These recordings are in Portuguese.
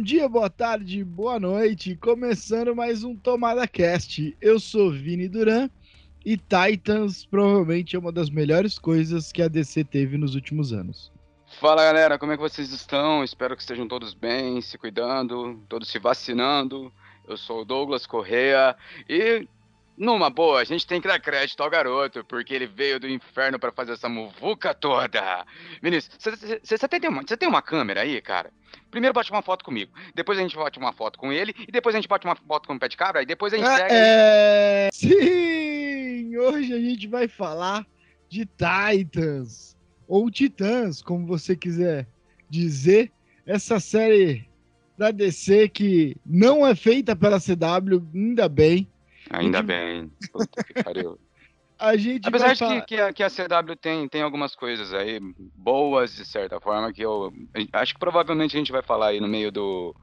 Bom dia, boa tarde, boa noite. Começando mais um Tomada Cast. Eu sou Vini Duran e Titans provavelmente é uma das melhores coisas que a DC teve nos últimos anos. Fala galera, como é que vocês estão? Espero que estejam todos bem, se cuidando, todos se vacinando. Eu sou o Douglas Correa e numa boa, a gente tem que dar crédito ao garoto, porque ele veio do inferno para fazer essa muvuca toda. Vinícius, você tem, uma, tem uma câmera aí, cara? Primeiro bate uma foto comigo, depois a gente bate uma foto com ele, e depois a gente bate uma foto com o pé de cabra, e depois a gente segue. É... Sim! Hoje a gente vai falar de Titans, ou Titãs, como você quiser dizer. Essa série da DC que não é feita pela CW, ainda bem Ainda gente... bem. Puta que pariu. A gente Apesar de que, que, a, que, a, CW tem, tem algumas coisas aí boas, de certa forma, que eu acho que provavelmente a gente vai falar aí no meio do,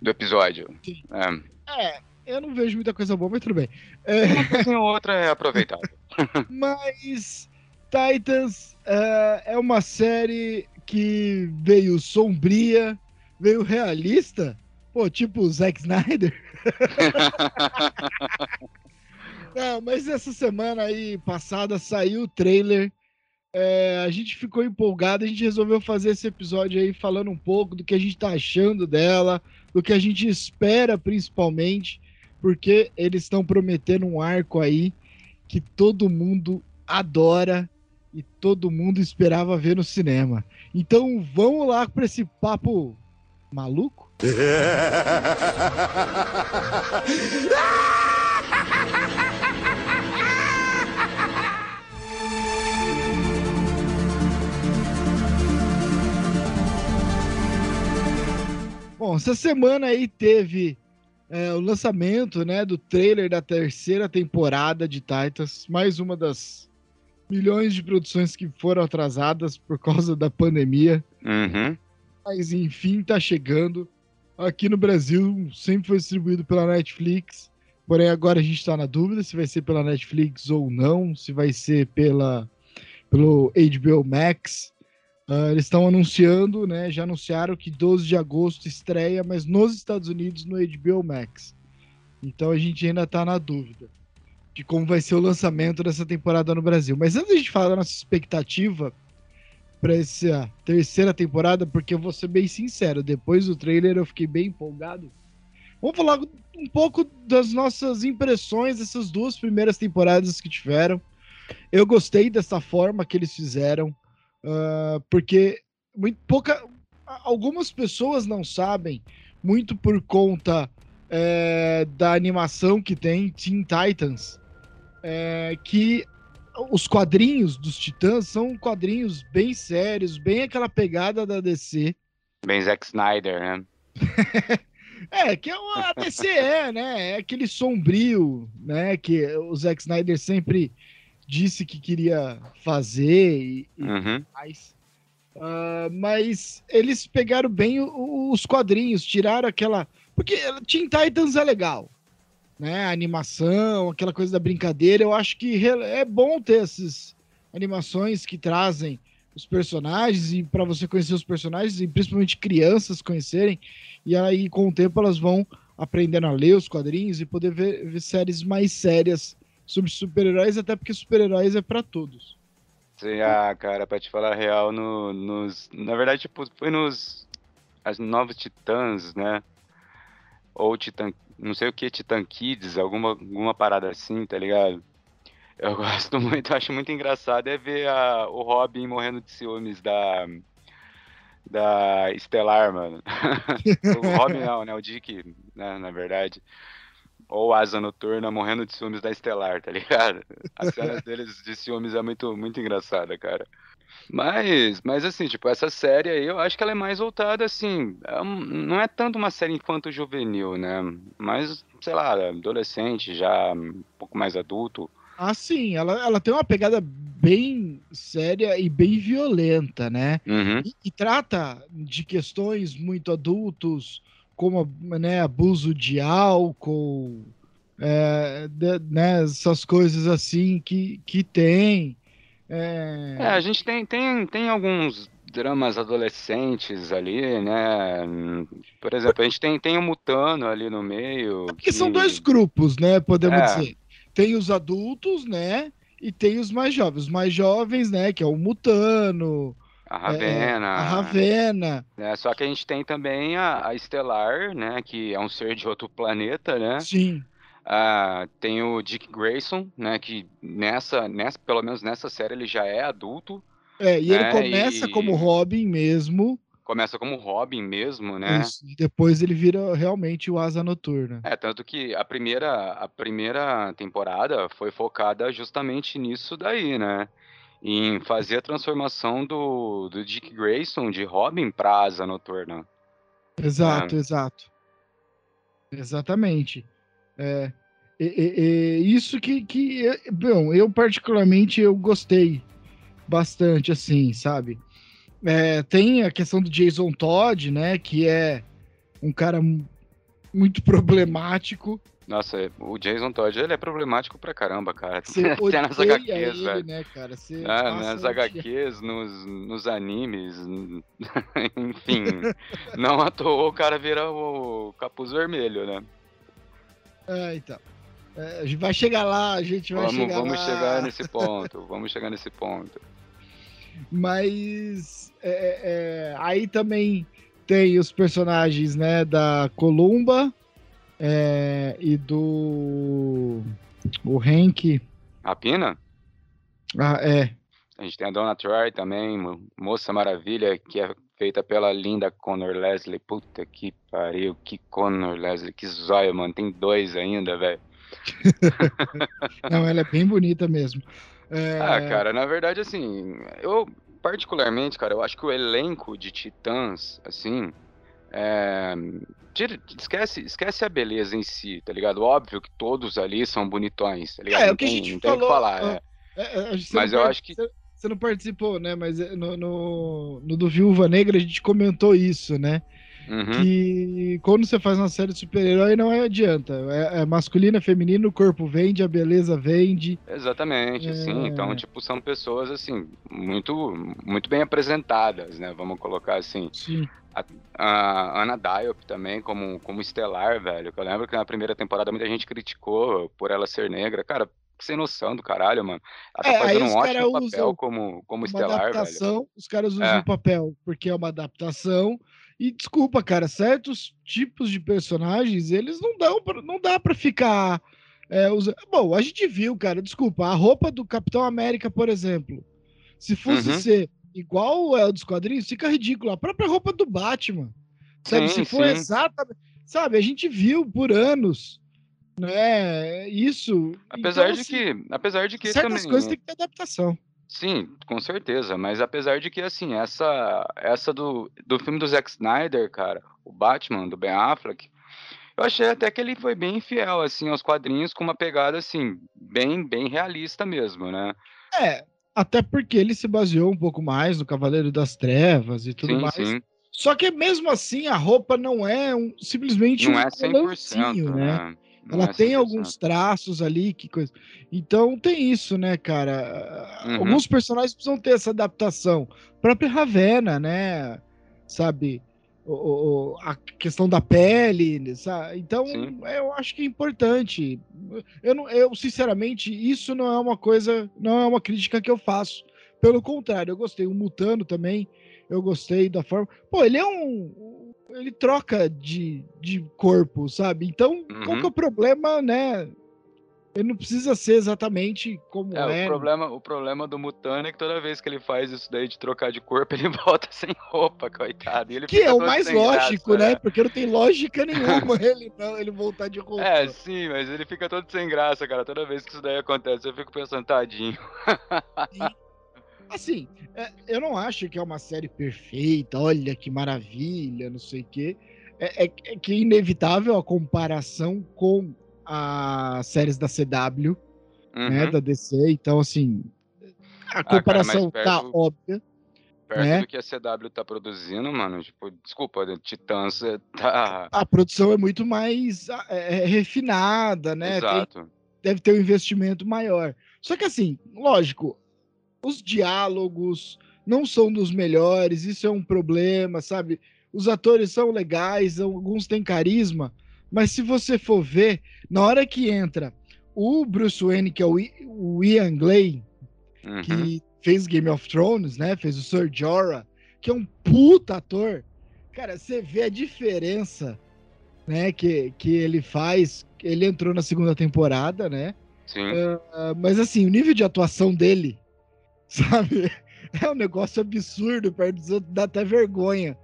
do episódio. É. é eu não vejo muita coisa boa, mas tudo bem. É... Uma coisa ou outra é aproveitável. mas Titans uh, é uma série que veio sombria, veio realista, pô, tipo o Zack Snyder. Não, mas essa semana aí passada saiu o trailer. É, a gente ficou empolgado, a gente resolveu fazer esse episódio aí falando um pouco do que a gente tá achando dela, do que a gente espera principalmente, porque eles estão prometendo um arco aí que todo mundo adora e todo mundo esperava ver no cinema. Então vamos lá para esse papo maluco? Bom, essa semana aí teve é, o lançamento né, do trailer da terceira temporada de Titans, mais uma das milhões de produções que foram atrasadas por causa da pandemia. Uhum. Mas enfim, tá chegando. Aqui no Brasil sempre foi distribuído pela Netflix. Porém, agora a gente está na dúvida se vai ser pela Netflix ou não, se vai ser pela pelo HBO Max. Uh, eles estão anunciando, né? Já anunciaram que 12 de agosto estreia, mas nos Estados Unidos no HBO Max. Então a gente ainda está na dúvida de como vai ser o lançamento dessa temporada no Brasil. Mas antes de falar da nossa expectativa, para essa terceira temporada, porque eu vou ser bem sincero, depois do trailer eu fiquei bem empolgado. Vamos falar um pouco das nossas impressões dessas duas primeiras temporadas que tiveram. Eu gostei dessa forma que eles fizeram, uh, porque muito pouca, algumas pessoas não sabem, muito por conta é, da animação que tem Teen Titans, é, que os quadrinhos dos Titãs são quadrinhos bem sérios, bem aquela pegada da DC. Bem Zack Snyder, né? é, que é a DC é, né? É aquele sombrio, né? Que o Zack Snyder sempre disse que queria fazer e, uhum. mais. Uh, mas eles pegaram bem os quadrinhos, tiraram aquela. Porque Teen Titans é legal né, animação, aquela coisa da brincadeira. Eu acho que é bom ter essas animações que trazem os personagens e para você conhecer os personagens e principalmente crianças conhecerem e aí com o tempo elas vão aprendendo a ler os quadrinhos e poder ver, ver séries mais sérias sobre super-heróis até porque super-heróis é para todos. Sim, ah, cara, para te falar a real, no, nos, na verdade, tipo, foi nos as novos Titãs, né? Ou Titã, não sei o que, Titan Kids, alguma, alguma parada assim, tá ligado? Eu gosto muito, acho muito engraçado é ver a, o Robin morrendo de ciúmes da da Estelar, mano. o Robin não, né? O Dick, né, na verdade. Ou Asa Noturna morrendo de ciúmes da Estelar, tá ligado? As cenas deles de ciúmes é muito, muito engraçada, cara. Mas, mas assim, tipo, essa série aí, eu acho que ela é mais voltada, assim, é não é tanto uma série infanto-juvenil, né? Mas, sei lá, adolescente, já um pouco mais adulto. Ah, sim, ela, ela tem uma pegada bem séria e bem violenta, né? Uhum. E, e, trata de questões muito adultos, como né, abuso de álcool, é, de, né, essas coisas assim que, que tem. É... é, a gente tem, tem, tem alguns dramas adolescentes ali, né? Por exemplo, a gente tem, tem o Mutano ali no meio. É porque que... são dois grupos, né? Podemos é. dizer. Tem os adultos, né? E tem os mais jovens. Os mais jovens, né? Que é o Mutano. A Ravena. É, a Ravena. É, só que a gente tem também a, a Estelar, né? Que é um ser de outro planeta, né? Sim. Uh, tem o Dick Grayson, né? Que nessa, nessa, pelo menos nessa série, ele já é adulto. É, e né, ele começa e... como Robin mesmo. Começa como Robin mesmo, né? Isso, e depois ele vira realmente o Asa Noturna. É, tanto que a primeira, a primeira temporada foi focada justamente nisso daí, né? Em fazer a transformação do, do Dick Grayson de Robin para Asa Noturna. Exato, é. exato. Exatamente. É, isso que, que, bom, eu particularmente eu gostei bastante, assim, sabe? É, tem a questão do Jason Todd, né? Que é um cara muito problemático. Nossa, o Jason Todd, ele é problemático pra caramba, cara. Você Até nas HQs, ele, velho. Né, cara? Você ah, nas HQs, nos, nos animes, enfim. não à toa o cara vira o capuz vermelho, né? É, então. É, a gente vai chegar lá, a gente vai vamos, chegar vamos lá. Vamos chegar nesse ponto, vamos chegar nesse ponto. Mas é, é, é, aí também tem os personagens, né, da Columba é, e do o Hank. A Pina? Ah, é. A gente tem a Donna Troy também, Moça Maravilha, que é feita pela linda Connor Leslie. Puta que pariu, que Connor Leslie, que zóio, mano. Tem dois ainda, velho. Não, ela é bem bonita mesmo. É... Ah, cara, na verdade, assim, eu particularmente, cara, eu acho que o elenco de Titãs, assim, é... esquece, esquece a beleza em si, tá ligado? Óbvio que todos ali são bonitões, tá ligado? É, o que a gente falou, tem o que falar, é. É, é Mas eu acho que você não participou, né? Mas é, no, no, no, do Viúva Negra a gente comentou isso, né? Uhum. Que quando você faz uma série de super-herói não adianta. É, é, masculino, é feminino, o corpo vende, a beleza vende. Exatamente, é... sim. Então, tipo, são pessoas, assim, muito, muito bem apresentadas, né? Vamos colocar assim. Sim. A, a Ana Diop também, como, como estelar, velho. Eu lembro que na primeira temporada muita gente criticou por ela ser negra. Cara, sem noção do caralho, mano. Ela tá é, fazendo um ótimo papel como, como estelar, adaptação, velho. Os caras usam é. o papel porque é uma adaptação. E desculpa, cara, certos tipos de personagens, eles não dão pra, não dá para ficar é, usando. Bom, a gente viu, cara, desculpa, a roupa do Capitão América, por exemplo, se fosse uhum. ser igual é dos quadrinhos, fica ridículo. A própria roupa do Batman, sabe? Sim, se for exatamente, sabe? A gente viu por anos né? Isso. Apesar então, de assim, que, apesar de que certas também, coisas tem que ter adaptação. Sim, com certeza, mas apesar de que assim, essa essa do, do filme do Zack Snyder, cara, o Batman do Ben Affleck, eu achei até que ele foi bem fiel assim aos quadrinhos com uma pegada assim, bem bem realista mesmo, né? É, até porque ele se baseou um pouco mais no Cavaleiro das Trevas e tudo sim, mais. Sim. Só que mesmo assim a roupa não é um, simplesmente não um é 100%, né? né? Ela é tem alguns traços ali, que coisa. Então tem isso, né, cara? Uhum. Alguns personagens precisam ter essa adaptação. A própria Ravena, né? Sabe? O, o, a questão da pele, sabe? Então, Sim. eu acho que é importante. Eu, não, eu, sinceramente, isso não é uma coisa, não é uma crítica que eu faço. Pelo contrário, eu gostei. O Mutano também, eu gostei da forma. Pô, ele é um, ele troca de, de corpo, sabe? Então, uhum. qual que é o uhum. problema, né? Ele não precisa ser exatamente como é. é. O, problema, o problema do Mutano é que toda vez que ele faz isso daí de trocar de corpo, ele volta sem roupa, coitado. que é o mais lógico, graça, né? É. Porque não tem lógica nenhuma ele, não, ele voltar de roupa. É, sim, mas ele fica todo sem graça, cara. Toda vez que isso daí acontece, eu fico pensando, tadinho. Assim, é, eu não acho que é uma série perfeita, olha que maravilha, não sei o quê. É, é, é que é inevitável a comparação com as séries da CW, né, uhum. né, da DC. Então, assim, a comparação ah, cara, tá perto, óbvia. Perto né? do que a CW tá produzindo, mano, tipo, desculpa, Titãs tá... A produção é muito mais é, é refinada, né? Exato. Tem, deve ter um investimento maior. Só que assim, lógico, os diálogos, não são dos melhores, isso é um problema, sabe? Os atores são legais, alguns têm carisma, mas se você for ver, na hora que entra o Bruce Wayne, que é o Ian Gray, uhum. que fez Game of Thrones, né? Fez o Sir Jorah, que é um puta ator. Cara, você vê a diferença, né? Que, que ele faz. Ele entrou na segunda temporada, né? Sim. Uh, mas assim, o nível de atuação dele, sabe? É um negócio absurdo, perto dos outros, dá até vergonha.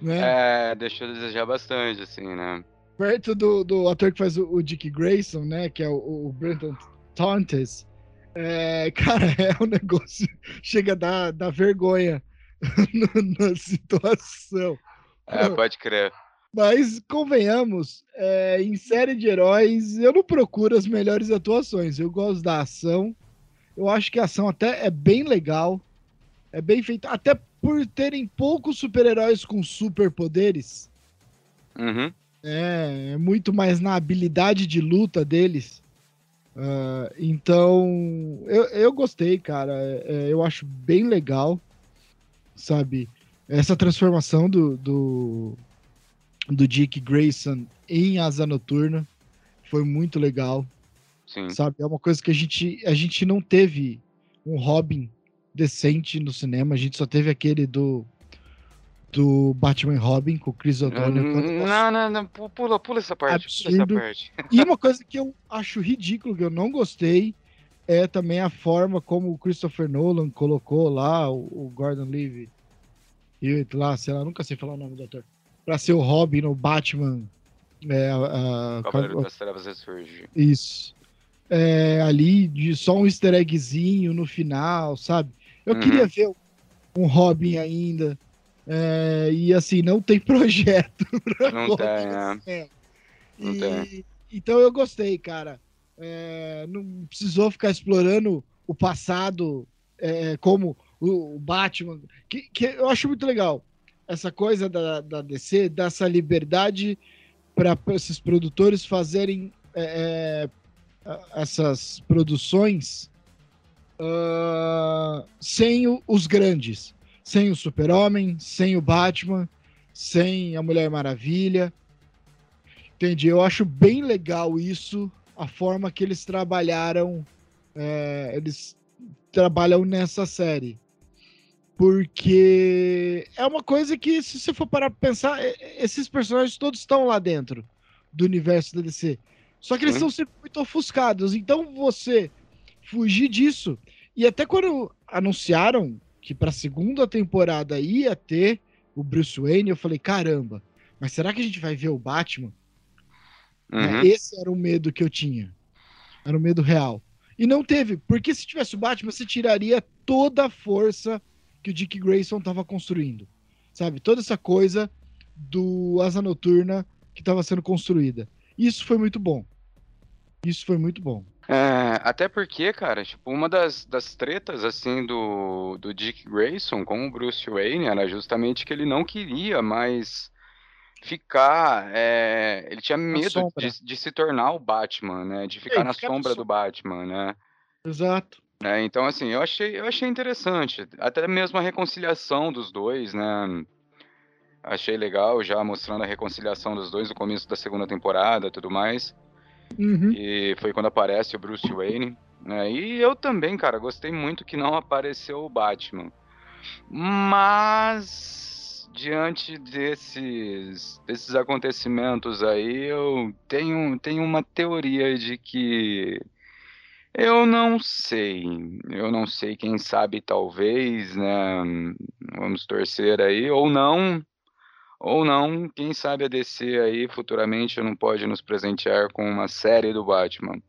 Né? É, deixou a desejar bastante, assim, né? Perto do, do ator que faz o, o Dick Grayson, né? Que é o, o Brenton Tauntes. É, cara, é um negócio. Chega a dar, dar vergonha na situação. É, pode crer. Mas, convenhamos, é, em série de heróis, eu não procuro as melhores atuações. Eu gosto da ação. Eu acho que a ação até é bem legal. É bem feita. Até por terem poucos super-heróis com superpoderes. Uhum. É, é muito mais na habilidade de luta deles. Uh, então, eu, eu gostei, cara. É, eu acho bem legal, sabe? Essa transformação do, do, do Dick Grayson em Asa Noturna foi muito legal. Sim. Sabe? É uma coisa que a gente, a gente não teve um Robin decente no cinema. A gente só teve aquele do do Batman Robin com o Chris O'Donnell. Hum, não, não, não, pula, pula essa parte. Absurdo. Pula essa parte. E uma coisa que eu acho ridículo, que eu não gostei, é também a forma como o Christopher Nolan colocou lá o, o Gordon Levy e lá, sei lá, nunca sei falar o nome do ator, pra ser o Robin no Batman. É, a, a, das Trevas ressurge. Isso. É, ali, de só um easter eggzinho no final, sabe? Eu uhum. queria ver um Robin ainda. É, e assim, não tem projeto. Não tem, né? É. Não e, tem. Então eu gostei, cara. É, não precisou ficar explorando o passado é, como o, Batman. Que, que, eu acho muito legal essa coisa da, da DC, dessa liberdade para esses produtores fazerem é, é, essas produções uh, sem o, os grandes sem o Super-Homem, sem o Batman, sem a Mulher Maravilha. Entendi. Eu acho bem legal isso, a forma que eles trabalharam. É, eles trabalham nessa série. Porque é uma coisa que, se você for parar pra pensar, esses personagens todos estão lá dentro do universo da DC. Só que eles são sempre muito ofuscados. Então você fugir disso. E até quando anunciaram que para a segunda temporada ia ter o Bruce Wayne, eu falei, caramba, mas será que a gente vai ver o Batman? Uhum. Esse era o medo que eu tinha. Era o medo real. E não teve, porque se tivesse o Batman, você tiraria toda a força que o Dick Grayson estava construindo. Sabe? Toda essa coisa do Asa Noturna que estava sendo construída. Isso foi muito bom. Isso foi muito bom. É, até porque, cara, tipo, uma das, das tretas, assim, do, do Dick Grayson com o Bruce Wayne era justamente que ele não queria mais ficar. É, ele tinha medo de, de, se tornar o Batman, né? De ficar é, na sombra do Batman, né? Exato. É, então, assim, eu achei, eu achei interessante. Até mesmo a reconciliação dos dois, né? Achei legal já mostrando a reconciliação dos dois no começo da segunda temporada tudo mais. Uhum. E foi quando aparece o Bruce Wayne. Né? E eu também, cara, gostei muito que não apareceu o Batman. Mas diante desses, desses acontecimentos aí, eu tenho, tenho uma teoria de que eu não sei. Eu não sei, quem sabe talvez, né? Vamos torcer aí, ou não. Ou não, quem sabe a DC aí futuramente não pode nos presentear com uma série do Batman.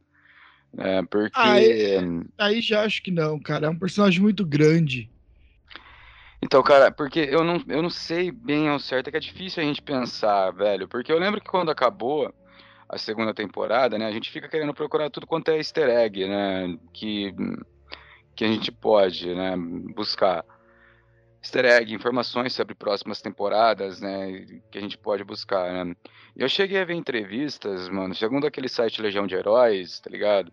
É, porque. Aí, aí já acho que não, cara. É um personagem muito grande. Então, cara, porque eu não, eu não sei bem ao certo, é que é difícil a gente pensar, velho. Porque eu lembro que quando acabou a segunda temporada, né, a gente fica querendo procurar tudo quanto é easter egg, né, que, que a gente pode, né, buscar easter egg, informações sobre próximas temporadas, né, que a gente pode buscar, né. Eu cheguei a ver entrevistas, mano, segundo aquele site Legião de Heróis, tá ligado?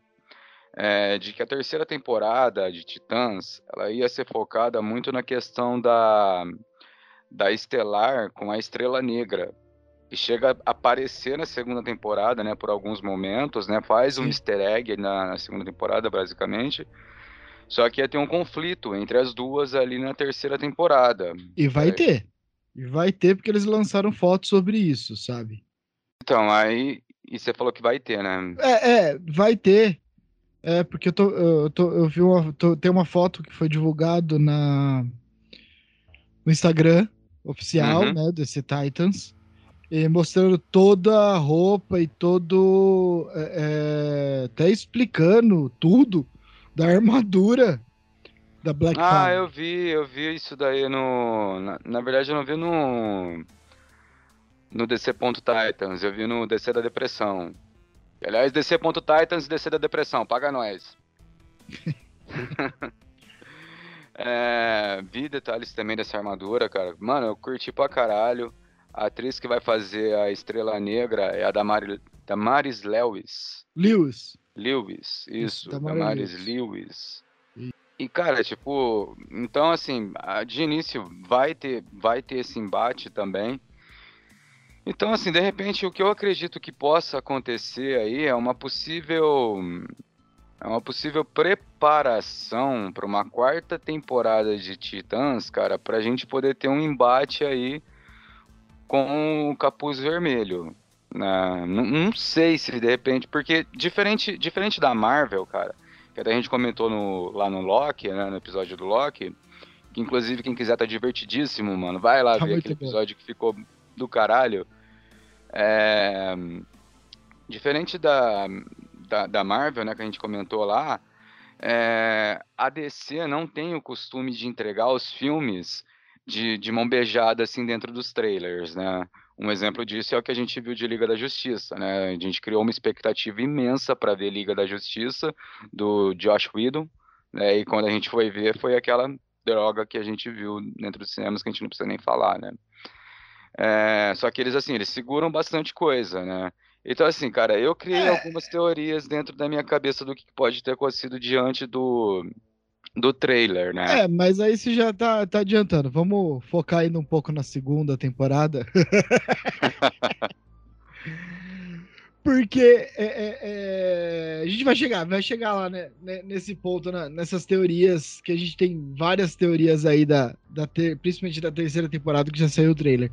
é, de que a terceira temporada de Titãs ela ia ser focada muito na questão da, da Estelar com a Estrela Negra. E chega a aparecer na segunda temporada, né, por alguns momentos, né, faz um easter egg na, na segunda temporada, basicamente. Só que ia ter um conflito entre as duas ali na terceira temporada. E vai é. ter. E vai ter porque eles lançaram fotos sobre isso, sabe? Então, aí. E você falou que vai ter, né? É, é vai ter. É, porque eu, tô, eu, tô, eu vi uma. Tô, tem uma foto que foi divulgado na, no Instagram oficial, uhum. né? Desse Titans. E mostrando toda a roupa e todo. É, é até explicando tudo da armadura da Black Ah, eu vi, eu vi isso daí no. Na, na verdade, eu não vi no. No DC.Titans, eu vi no DC da Depressão. Aliás, DC.Titans e DC da Depressão, paga nós. é, vi detalhes também dessa armadura, cara. Mano, eu curti pra caralho. A atriz que vai fazer a Estrela Negra é a Damari, Damaris Lewis. Lewis. Lewis, isso, Damaris Lewis. E, cara, tipo, então, assim, de início vai ter, vai ter esse embate também. Então, assim, de repente, o que eu acredito que possa acontecer aí é uma possível. É uma possível preparação para uma quarta temporada de Titãs, cara, para a gente poder ter um embate aí com o Capuz Vermelho. Né? Não, não, sei se de repente, porque diferente, diferente da Marvel, cara, que até a gente comentou no, lá no Loki, né, no episódio do Loki, que inclusive quem quiser tá divertidíssimo, mano, vai lá tá ver aquele bom. episódio que ficou do caralho. É, diferente da, da, da, Marvel, né, que a gente comentou lá, é, a DC não tem o costume de entregar os filmes de, de mão beijada assim dentro dos trailers, né? Um exemplo disso é o que a gente viu de Liga da Justiça, né? A gente criou uma expectativa imensa para ver Liga da Justiça do Josh Whedon, né? E quando a gente foi ver, foi aquela droga que a gente viu dentro dos cinemas que a gente não precisa nem falar, né? É, só que eles assim, eles seguram bastante coisa, né? Então assim, cara, eu criei é. algumas teorias dentro da minha cabeça do que pode ter acontecido diante do do trailer, né? É, mas aí você já tá, tá adiantando. Vamos focar ainda um pouco na segunda temporada. Porque é, é, é, a gente vai chegar, vai chegar lá né, né nesse ponto, né, nessas teorias, que a gente tem várias teorias aí, da, da ter, principalmente da terceira temporada, que já saiu o trailer.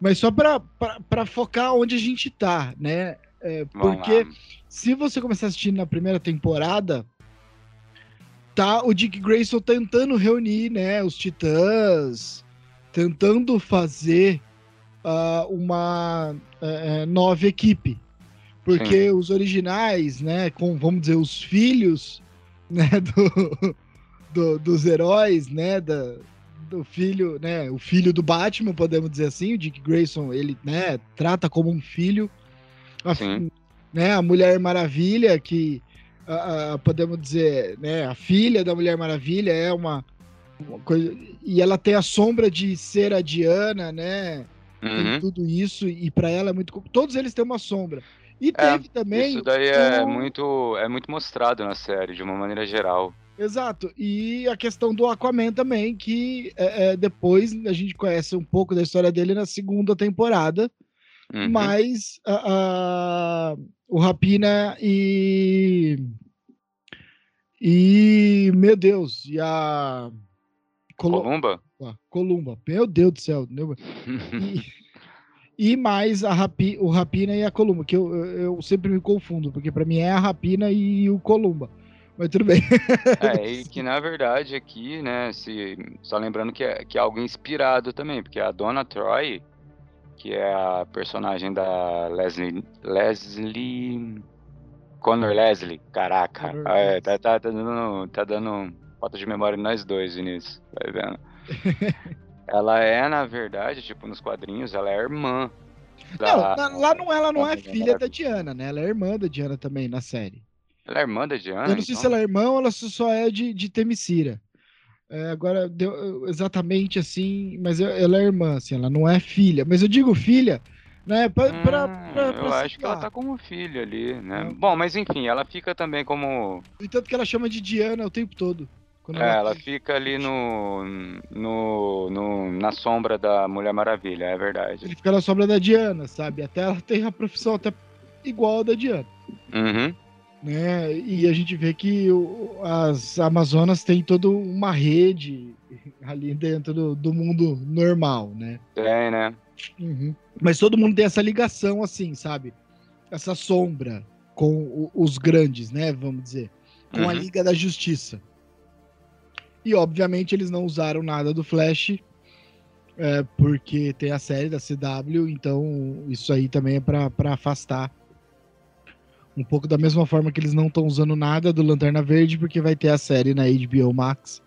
Mas só para focar onde a gente tá, né? É, porque se você começar assistindo na primeira temporada, tá o Dick Grayson tentando reunir, né, os Titãs, tentando fazer uh, uma uh, nova equipe. Porque Sim. os originais, né, com, vamos dizer, os filhos, né, do, do dos heróis, né, da, do filho, né, o filho do Batman, podemos dizer assim, o Dick Grayson, ele, né, trata como um filho. A, né, a Mulher Maravilha, que a, a, podemos dizer, né, a filha da Mulher Maravilha é uma, uma, coisa. E ela tem a sombra de ser a Diana, né? Uhum. tudo isso, e para ela é muito. Todos eles têm uma sombra. E é, teve também. Isso daí é, muito, é muito mostrado na série, de uma maneira geral. Exato. E a questão do Aquaman também, que é, é, depois a gente conhece um pouco da história dele na segunda temporada. Uhum. Mas a, a, o Rapina e. E. Meu Deus, e a. Colo... Columba? Columba, meu Deus do céu. e, e mais a Rapi, o Rapina e a Columba, que eu, eu sempre me confundo, porque para mim é a Rapina e o Columba. Mas tudo bem. é, e que na verdade aqui, né, se, só lembrando que é, que é algo inspirado também, porque a Dona Troy, que é a personagem da Leslie. Leslie. Connor Leslie, caraca. é, tá, tá, tá, dando, tá dando falta de memória em nós dois, Vinícius. Vai vendo. ela é, na verdade, tipo, nos quadrinhos, ela é irmã. Da... Não, lá não, ela não é filha da Diana, né? Ela é irmã da Diana também na série. Ela é irmã da Diana? Eu não sei então? se ela é irmã ou ela só é de, de Temicira. É, agora, deu exatamente assim, mas ela é irmã, assim, ela não é filha. Mas eu digo filha Né? Pra, Hum, pra- eu pra acho que ela tá como filho ali, né? Não. Bom, mas enfim, ela fica também como. No entanto que ela chama de Diana o tempo todo. É, ela tá- fica ali no, no, no- na sombra da Mulher Maravilha, é verdade. Ele fica na sombra da Diana, sabe? Até ela tem a profissão até igual a da Diana. Uhum. Né? E a gente vê que o- as Amazonas têm toda uma rede ali dentro do, do mundo normal, né? Tem, né? Uhum. Mas todo mundo tem essa ligação, assim, sabe? Essa sombra com os grandes, né? Vamos dizer. Com a Uhum. Liga da Justiça. E, obviamente, eles não usaram nada do Flash, é, porque tem a série da CW, então isso aí também é pra pra afastar. Um pouco da mesma forma que eles não estão usando nada do Lanterna Verde, porque vai ter a série na HBO Max,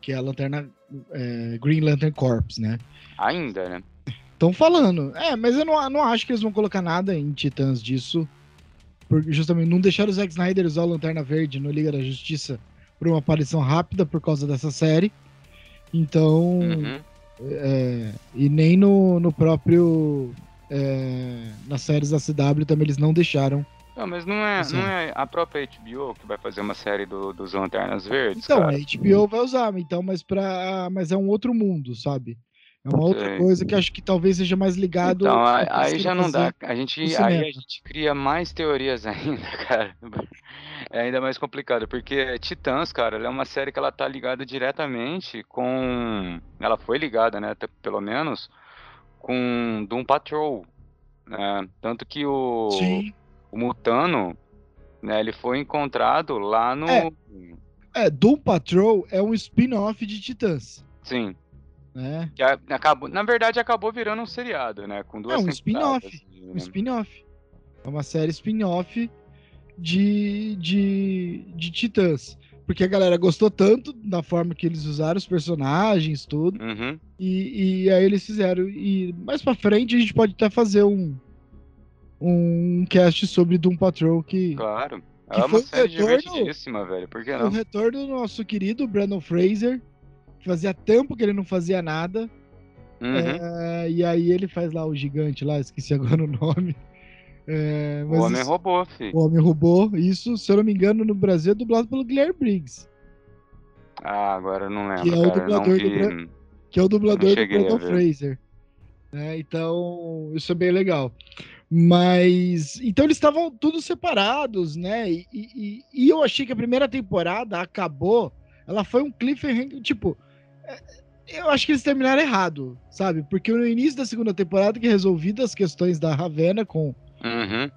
que é a Lanterna é, Green Lantern Corps, né? Ainda, né? Estão falando. É, mas eu não, não acho que eles vão colocar nada em Titãs disso. Porque justamente não deixaram o Zack Snyder usar o Lanterna Verde no Liga da Justiça por uma aparição rápida por causa dessa série. Então. Uhum. é, e nem no, no próprio. é, nas séries da CW também eles não deixaram. Não, mas não é, Sim. não é a própria HBO que vai fazer uma série do, dos Lanternas Verdes, Então, cara? a HBO vai usar, então, mas, pra, mas é um outro mundo, sabe? É uma outra coisa que acho que talvez seja mais ligado. Então, aí, já não dá. A gente, aí a gente cria mais teorias ainda, cara. É ainda mais complicado, porque Titãs, cara, ela é uma série que ela tá ligada diretamente com. Ela foi ligada, né? Pelo menos, com Doom Patrol. Né? Tanto que o, Sim. o Mutano, né, ele foi encontrado lá no. É. É, Doom Patrol é um spin-off de Titãs, Sim. Né? Que acabou, na verdade, acabou virando um seriado, né? Com duas um spin-off, temporadas, Um né? spin-off. É uma série spin-off de, de, de Titãs. Porque a galera gostou tanto da forma que eles usaram os personagens, tudo. Uhum. E, e aí eles fizeram. E mais pra frente a gente pode até fazer um, um cast sobre Doom Patrol que. Claro. Que É uma o série retorno- divertidíssima, velho. Por que O não? retorno do nosso querido Brandon Fraser. Que Fazia tempo que ele não fazia nada. Uhum. É, e aí ele faz lá o gigante lá, esqueci agora o nome. É, O Homem isso- Robô, fi. o Homem Robô, isso, se eu não me engano, no Brasil é dublado pelo Guilherme Briggs, Ah, agora eu não lembro, Que é o cara. Dublador do que é o dublador do Brandon. Fraser. né? Então, isso é bem legal. Mas. Então eles estavam todos separados, né? E, e- e eu achei que a primeira temporada acabou. Ela foi um cliffhanger, tipo. É, Eu acho que eles terminaram errado, sabe? Porque no início da segunda temporada que é resolvidas as questões da Ravena com Uhum.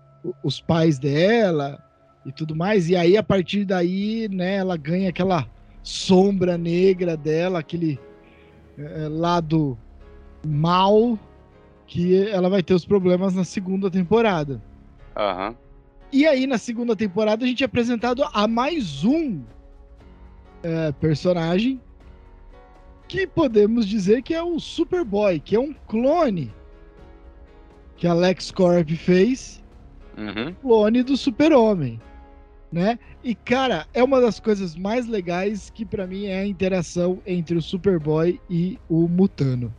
os pais dela e tudo mais. E aí, a partir daí, né, ela ganha aquela sombra negra dela, aquele eh, lado mal, que ela vai ter os problemas na segunda temporada. Aham. E aí, na segunda temporada, a gente é apresentado a mais um eh, personagem que podemos dizer que é o Superboy, que é um clone que a LexCorp fez Uhum. clone do Super-Homem, né? E cara, é uma das coisas mais legais que pra mim é a interação entre o Superboy e o Mutano.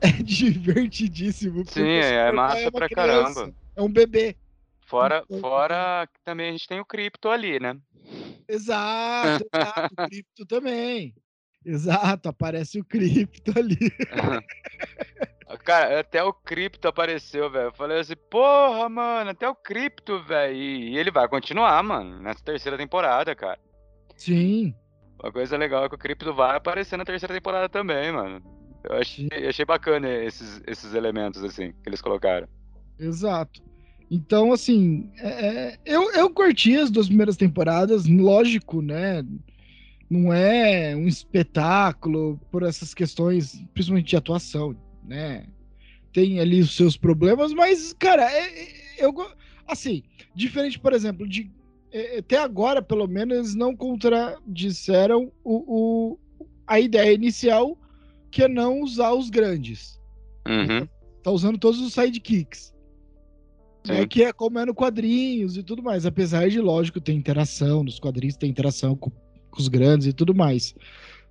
É divertidíssimo. Sim, é massa uma pra criança, caramba. É um bebê. Fora, Então, fora que também a gente tem o Krypto ali, né? Exato, exato. O Cripto também. Exato, aparece o Cripto ali. Cara, até o Krypto apareceu, velho. Eu falei assim, porra, mano, até o Krypto, velho. E ele vai continuar, mano, nessa terceira temporada, cara. Sim, Uma coisa legal é que o Krypto vai aparecer na terceira temporada também, mano. Eu achei, achei bacana esses, esses elementos, assim, que eles colocaram. Exato. Então, assim, é- é, eu, eu curti as duas primeiras temporadas, lógico, né? Não é um espetáculo por essas questões, principalmente de atuação, né? Tem ali os seus problemas, mas, cara, é- é- eu assim, diferente, por exemplo, de é, até agora, pelo menos, eles não contradisseram o, o- a ideia inicial, que é não usar os grandes Uhum. tá usando todos os sidekicks. Sim. que é como é no quadrinhos e tudo mais. Apesar de, lógico, ter interação, nos quadrinhos tem interação com, os grandes e tudo mais.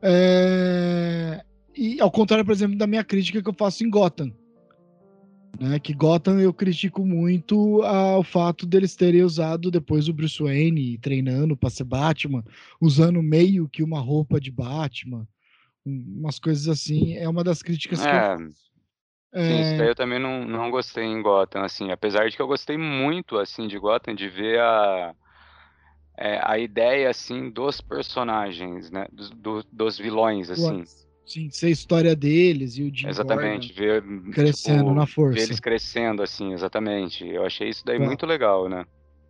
É, E ao contrário, por exemplo, da minha crítica que eu faço em Gotham. Né, que Gotham eu critico muito ao fato deles terem usado depois o Bruce Wayne treinando para ser Batman, usando meio que uma roupa de Batman, umas coisas assim. É uma das críticas é, que eu é. É... Sim, isso daí eu também não, não gostei em Gotham, assim, apesar de que eu gostei muito, assim, de Gotham, de ver a, é, a ideia, assim, dos personagens, né, dos, do, dos vilões, assim. Sim, ser a história deles e o Jim Exatamente, ver crescendo tipo, na força. Ver eles crescendo, assim, exatamente. Eu achei isso daí muito legal, né?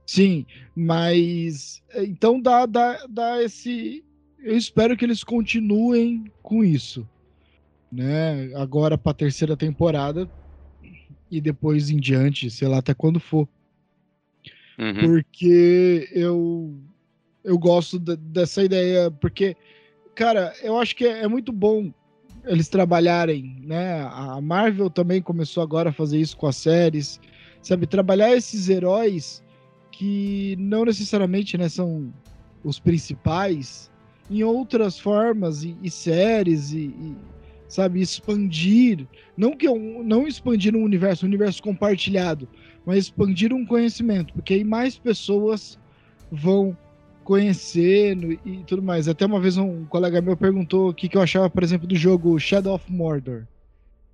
Sim, mas é, então dá, dá, dá esse. Eu espero que eles continuem com isso, né? Agora para a terceira temporada e depois em diante, sei lá até quando for, uhum. porque eu eu gosto de, dessa ideia, porque cara, eu acho que é, é, muito bom eles trabalharem, né? A Marvel também começou agora a fazer isso com as séries, sabe? Trabalhar esses heróis que não necessariamente né, são os principais em outras formas e, e séries e, e, sabe expandir não que não expandir um universo um universo compartilhado mas expandir um conhecimento porque aí mais pessoas vão conhecendo e tudo mais. Até uma vez um colega meu perguntou o que, que eu achava, por exemplo, do jogo Shadow of Mordor,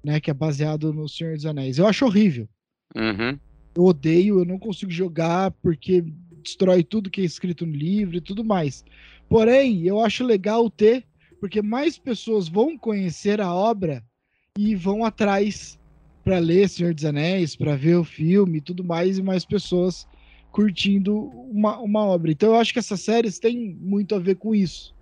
né? Que é baseado no Senhor dos Anéis. Eu acho horrível. Uhum. Eu odeio, eu não consigo jogar porque destrói tudo que é escrito no livro e tudo mais. Porém, eu acho legal ter, porque mais pessoas vão conhecer a obra e vão atrás para ler Senhor dos Anéis, para ver o filme e tudo mais, e mais pessoas curtindo uma, uma obra. Então eu acho que essas séries têm muito a ver com isso,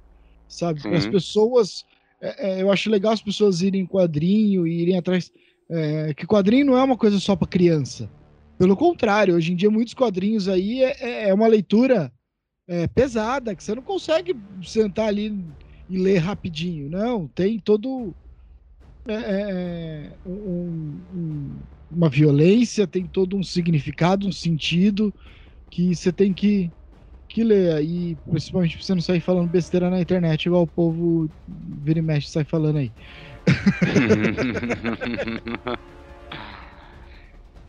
sabe? Sim. As pessoas, é, é, eu acho legal as pessoas irem em quadrinho e irem atrás, é, que quadrinho não é uma coisa só para criança. Pelo contrário, hoje em dia muitos quadrinhos aí é, é, é uma leitura é, pesada, que você não consegue sentar ali e ler rapidinho. Não, tem todo um, um, uma violência, tem todo um significado, um sentido que você tem que, que ler. aí principalmente pra você não sair falando besteira na internet, igual o povo vira e mexe sai falando aí.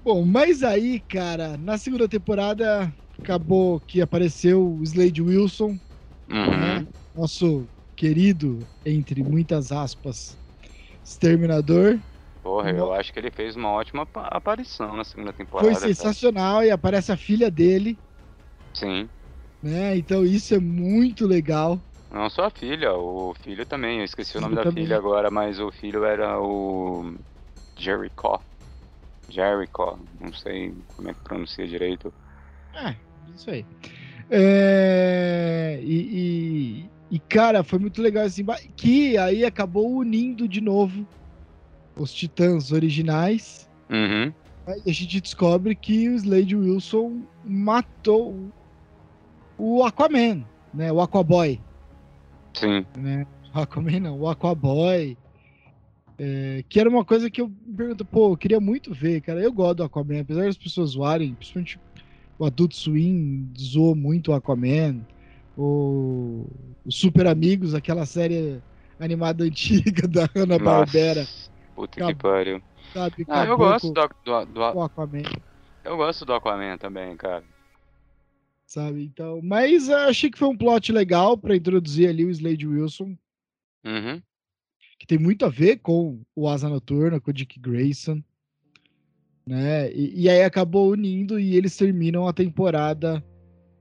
Bom, mas aí, cara, na segunda temporada acabou que apareceu o Slade Wilson, uhum. né? nosso querido, entre muitas aspas, exterminador. Porra, eu acho que ele fez uma ótima aparição na segunda temporada. Foi sensacional e aparece a filha dele. Sim. Né? Então isso é muito legal. Não só a filha, o filho também. Eu esqueci o nome da também. filha agora, mas o filho era o Jericho. Jericho, não sei como é que pronuncia direito. É, isso aí. É... E, e, e, cara, foi muito legal assim, que aí acabou unindo de novo os Titãs originais. Uhum. E a gente descobre que o Slade Wilson matou o Aquaman, né? O Aquaboy. Sim. Né? O Aquaman não, o Aquaboy. É, que era uma coisa que eu me pergunto, pô, eu queria muito ver, cara. Eu gosto do Aquaman, apesar das pessoas zoarem, principalmente o Adult Swim zoou muito o Aquaman. O, o Super Amigos, aquela série animada antiga da Hanna-Barbera. Puta que pariu. Sabe, ah, eu gosto do, do, do, do Aquaman. Eu gosto do Aquaman também, cara. Sabe, então. Mas achei que foi um plot legal para introduzir ali o Slade Wilson. Uhum. Que tem muito a ver com o Asa Noturna, com o Dick Grayson. Né? E, e aí acabou unindo e eles terminam a temporada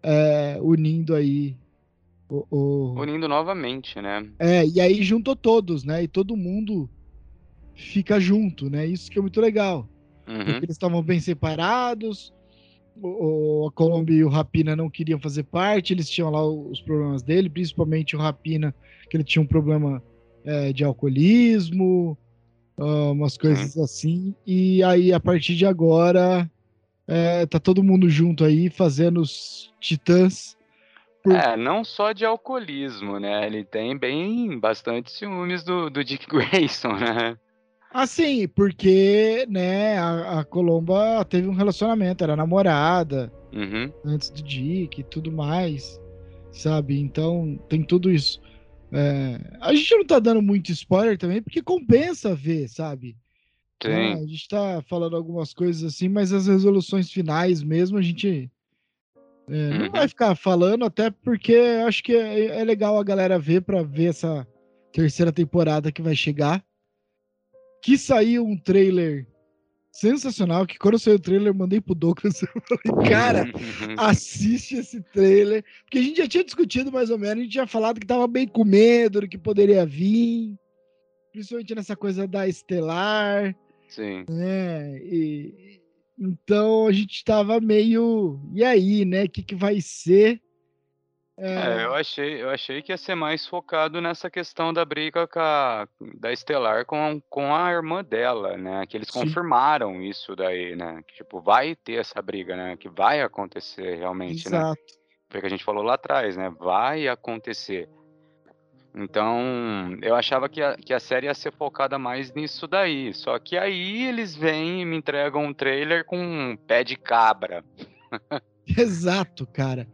é, unindo aí o, o, Unindo novamente, né? É, e aí juntou todos, né? E todo mundo fica junto, né? Isso que é muito legal. Uhum. Porque eles estavam bem separados, o, a Colômbia e o Rapina não queriam fazer parte, eles tinham lá os problemas dele, principalmente o Rapina, que ele tinha um problema é, de alcoolismo, uh, umas coisas uhum. assim. E aí, a partir de agora, é, tá todo mundo junto aí, fazendo os titãs. Por... É, não só de alcoolismo, né? Ele tem bem bastante ciúmes do, do Dick Grayson, né? Assim, porque, né, a, a Colomba teve um relacionamento, era namorada uhum. antes do Dick e tudo mais, sabe? Então, tem tudo isso. É, a gente não tá dando muito spoiler também, porque compensa ver, sabe? Né? A gente tá falando algumas coisas assim, mas as resoluções finais mesmo a gente é, uhum. não vai ficar falando, até porque acho que é, é legal a galera ver para ver essa terceira temporada que vai chegar. Que saiu um trailer sensacional, que quando saiu o trailer eu mandei pro Douglas, eu falei, cara, assiste esse trailer, porque a gente já tinha discutido mais ou menos, a gente tinha falado que tava bem com medo do que poderia vir, principalmente nessa coisa da Estelar, Sim. Né? E, então a gente tava meio, e aí, né, o que que vai ser? É, eu achei, eu achei que ia ser mais focado nessa questão da briga a, da Estelar com, com a irmã dela, né? Que eles Sim. confirmaram isso daí, né? Que, tipo, vai ter essa briga, né? Que vai acontecer realmente, né? Exato. Foi o que a gente falou lá atrás, né? Vai acontecer. Então, eu achava que a, que a série ia ser focada mais nisso daí. Só que aí eles vêm e me entregam um trailer com um pé de cabra. Exato, cara.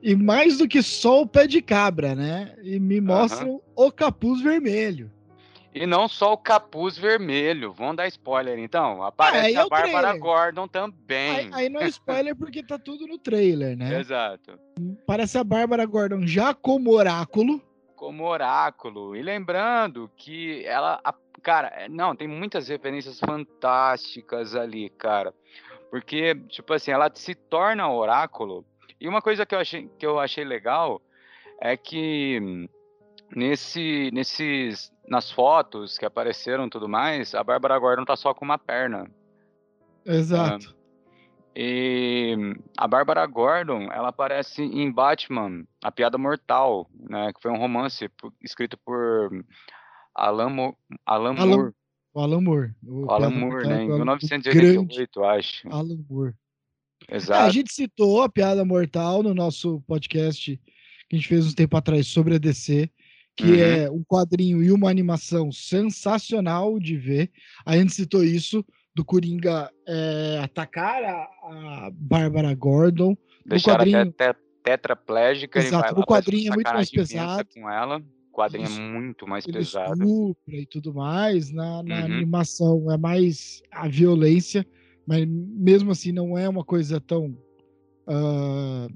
E mais do que só o pé de cabra, né? E me mostram uhum. o capuz vermelho. E não só o capuz vermelho. Vamos dar spoiler então. Aparece é, a Bárbara trailer. Gordon também. Aí, aí, não é spoiler porque tá tudo no trailer, né? Exato. Parece a Bárbara Gordon já como oráculo. Como oráculo. E lembrando que ela. A, cara, é, não, tem muitas referências fantásticas ali, cara. Porque, tipo assim, ela se torna oráculo e uma coisa que eu achei, que eu achei legal é que nesse, nesses, nas fotos que apareceram e tudo mais, a Bárbara Gordon tá só com uma perna. Exato. E a Bárbara Gordon, ela aparece em Batman, A Piada Mortal, né, que foi um romance escrito por Alan, Mo Alan, Alan Moore. O Alan Moore. O Alan Moore, né, em 1988, acho. Alan Moore. Exato. É, a gente citou a Piada Mortal no nosso podcast que a gente fez um tempo atrás sobre a DC, que uhum. é um quadrinho e uma animação sensacional de ver. A gente citou isso do Coringa é, atacar a, a Bárbara Gordon. Deixar quadrinho... até tetraplégica. Exato, o quadrinho é muito mais pesado. Com ela. O quadrinho é muito mais ele pesado. e tudo mais. Na, na uhum. animação é mais a violência mas mesmo assim não é uma coisa tão uh,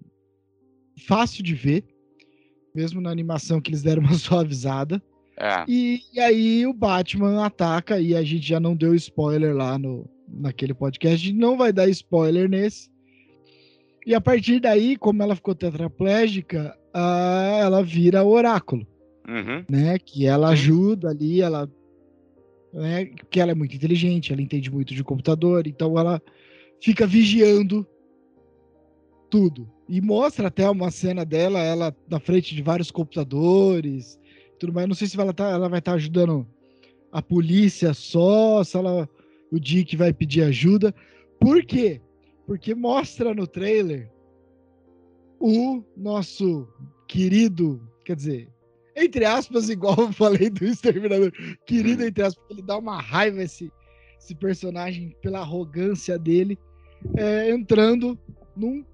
fácil de ver, mesmo na animação que eles deram uma suavizada. É. E, e, aí o Batman ataca e a gente já não deu spoiler lá no, naquele podcast, a gente não vai dar spoiler nesse. E a partir daí, como ela ficou tetraplégica, ela vira oráculo, uhum. né? Que ela ajuda ali, ela né? Porque ela é muito inteligente, ela entende muito de computador, então ela fica vigiando tudo. E mostra até uma cena dela, ela na frente de vários computadores, tudo mais. Não sei se ela, tá, ela vai estar tá ajudando a polícia só, se ela, o Dick vai pedir ajuda. Por quê? Porque mostra no trailer o nosso querido, quer dizer, entre aspas, igual eu falei do Exterminador, querido, entre aspas, ele dá uma raiva esse, esse personagem pela arrogância dele, é, entrando num.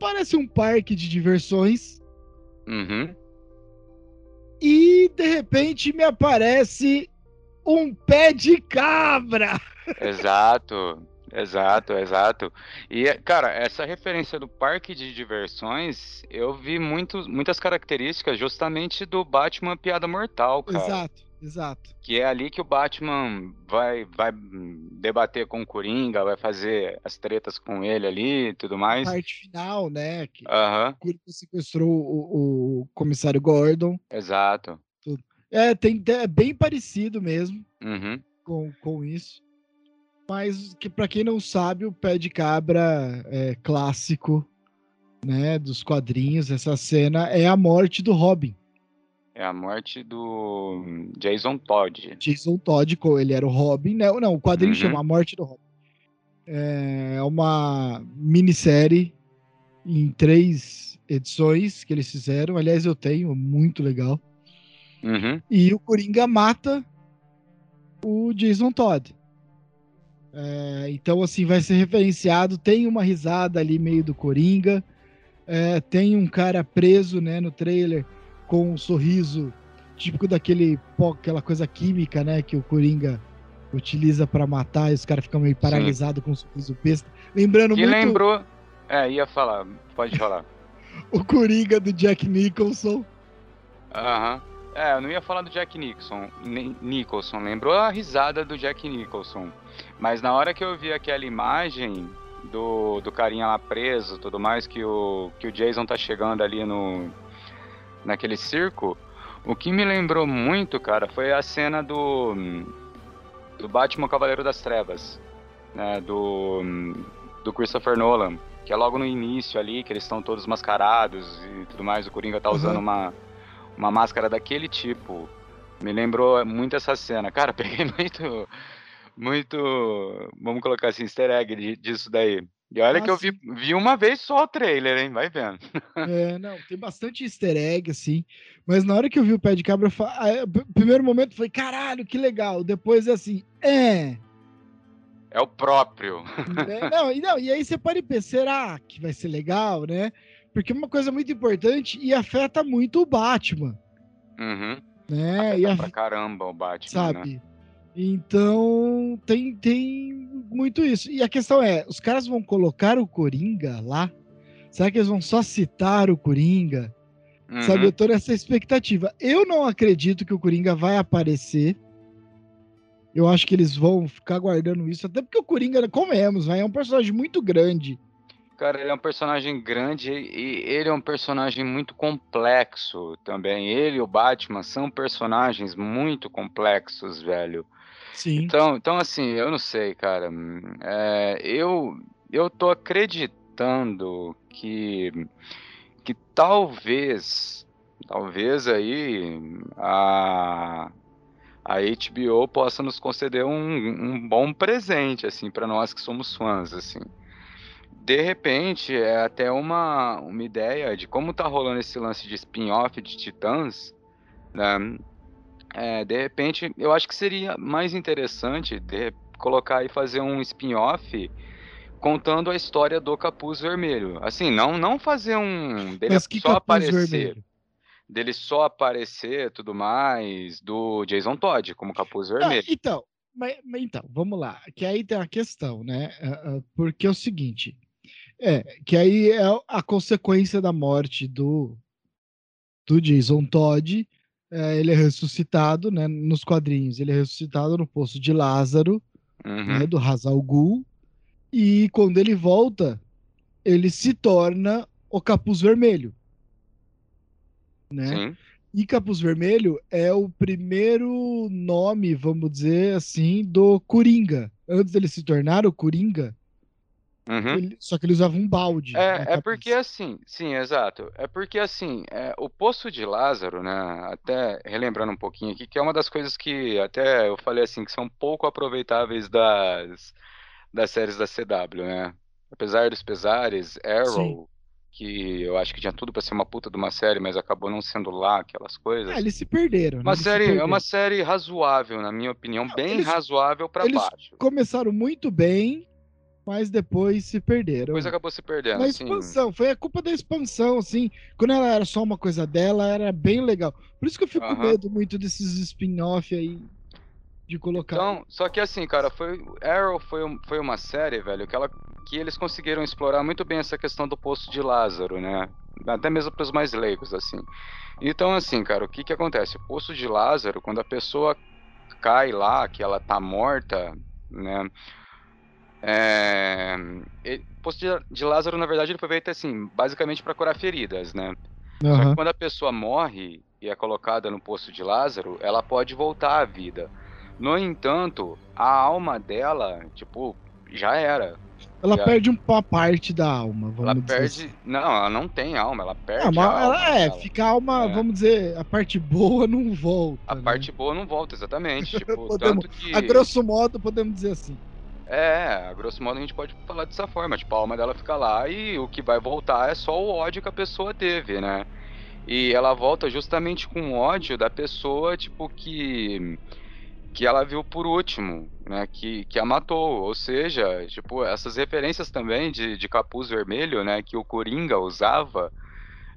Parece um parque de diversões. Uhum. E de repente me aparece um pé de cabra. Exato. Exato, exato. E, cara, essa referência do parque de diversões, eu vi muito, muitas características justamente do Batman Piada Mortal, cara. Exato, exato. Que é ali que o Batman vai, vai debater com o Coringa, vai fazer as tretas com ele ali e tudo mais. A parte final, né? Que uhum. O Coringa sequestrou o, o comissário Gordon. Exato. É, tem, é bem parecido mesmo uhum. com, com isso. Mas que para quem não sabe, o pé de cabra é clássico, né, dos quadrinhos. Essa cena é a morte do Robin. É a morte do Jason Todd. Jason Todd, ele era o Robin, né? Não, o quadrinho uhum. chama A Morte do Robin. É uma minissérie em três edições que eles fizeram. Aliás, eu tenho, muito legal. Uhum. E o Coringa mata o Jason Todd. É, então, assim, vai ser referenciado. Tem uma risada ali meio do Coringa. É, tem um cara preso né, no trailer com um sorriso típico daquele pó, aquela coisa química, né? Que o Coringa utiliza para matar e os caras ficam meio paralisados com o sorriso besta. Lembrando Que muito lembrou. É, ia falar, pode falar. o Coringa do Jack Nicholson. Aham. É, eu não ia falar do Jack Nicholson, Ni- Nicholson, lembrou a risada do Jack Nicholson. Mas na hora que eu vi aquela imagem do, do carinha lá preso e tudo mais, que o, que o Jason tá chegando ali no naquele circo, o que me lembrou muito, cara, foi a cena do do Batman Cavaleiro das Trevas, né, do do Christopher Nolan, que é logo no início ali, que eles estão todos mascarados e tudo mais, o Coringa tá usando Uhum. uma uma máscara daquele tipo. Me lembrou muito essa cena. Cara, peguei muito. Muito. Vamos colocar assim, easter egg di- disso daí. E olha Ah, que eu vi, vi uma vez só o trailer, hein? Vai vendo. É, não, tem bastante easter egg, assim. Mas na hora que eu vi o pé de cabra, fa... ah, o primeiro momento foi, caralho, que legal. Depois é assim, é. É o próprio. né? não, e não, e aí você pode pensar, será que vai ser legal, né? Porque é uma coisa muito importante e afeta muito o Batman, Uhum. né? E Afeta a- pra caramba o Batman, né? Então tem, tem muito isso. E a questão é: os caras vão colocar o Coringa lá? Será que eles vão só citar o Coringa? Uhum. Sabe, eu tô nessa expectativa. Eu não acredito que o Coringa vai aparecer. Eu acho que eles vão ficar guardando isso, até porque o Coringa, comemos, vai, é um personagem muito grande. Cara, ele é um personagem grande e ele é um personagem muito complexo também. Ele e o Batman são personagens muito complexos, velho. Sim. Então, então assim, eu não sei, cara. É, eu, eu tô acreditando que, que talvez, talvez aí a, a HBO possa nos conceder um, um bom presente, assim, para nós que somos fãs, assim. De repente, é até uma, uma ideia de como tá rolando esse lance de spin-off de Titãs, né? É, de repente, eu acho que seria mais interessante de colocar e fazer um spin-off contando a história do Capuz Vermelho. Assim, não não fazer um dele Mas que só capuz aparecer, vermelho? dele só aparecer, tudo mais, do Jason Todd como Capuz Ah, Vermelho. então, mas, mas então, vamos lá. Que aí tem a questão, né? Ah, ah, Porque é o seguinte. É, que aí é a consequência da morte do, do Jason Todd. É, ele é ressuscitado, né? Nos quadrinhos, ele é ressuscitado no poço de Lázaro, Uhum. né? Do Hazal Ghul. E quando ele volta, ele se torna o Capuz Vermelho. Né? Sim. E Capuz Vermelho é o primeiro nome, vamos dizer assim, do Coringa. Antes dele se tornar o Coringa, Uhum. ele- só que ele usava um balde. É, é porque assim, sim, exato. É porque assim, é, o Poço de Lázaro, né? Até relembrando um pouquinho aqui, que é uma das coisas que até eu falei assim, que são pouco aproveitáveis das, das séries da CW, né? Apesar dos pesares, Arrow, que eu acho que tinha tudo pra ser uma puta de uma série, mas acabou não sendo lá aquelas coisas. É, eles se perderam. né? Uma se série, é perderam. uma série razoável, na minha opinião, bem eles- razoável pra eles baixo. Começaram muito bem, mas depois se perderam. Depois acabou se perdendo, Na expansão, foi a culpa da expansão, assim. Quando ela era só uma coisa dela, era bem legal. Por isso que eu fico com Aham. medo muito desses spin-off aí de colocar. Então, só que assim, cara, foi Arrow foi, foi uma série, velho, que ela que eles conseguiram explorar muito bem essa questão do poço de Lázaro, né? Até mesmo para os mais leigos, assim. Então, assim, cara, o que que acontece? O poço de Lázaro, quando a pessoa cai lá, que ela tá morta, né? É... ele- O poço de, de Lázaro, na verdade, ele foi feito assim, basicamente para curar feridas, né? Só Aham. que quando a pessoa morre e é colocada no poço de Lázaro, ela pode voltar à vida. No entanto, a alma dela, tipo, já era. Ela Já- perde um- uma parte da alma, vamos Ela dizer perde. assim. Não, ela não tem alma, ela perde. Ah, a ela, é, dela. fica a alma, É. vamos dizer, a parte boa não volta. A né? parte boa não volta, exatamente. Tipo, Podemos- que. A grosso modo, podemos dizer assim. É, a grosso modo a gente pode falar dessa forma. Tipo, a alma dela fica lá e o que vai voltar é só o ódio que a pessoa teve, né? E ela volta justamente com o ódio da pessoa, tipo, que que ela viu por último, né? Que, que a matou. Ou seja, tipo, essas referências também de, de capuz vermelho, né? Que o Coringa usava,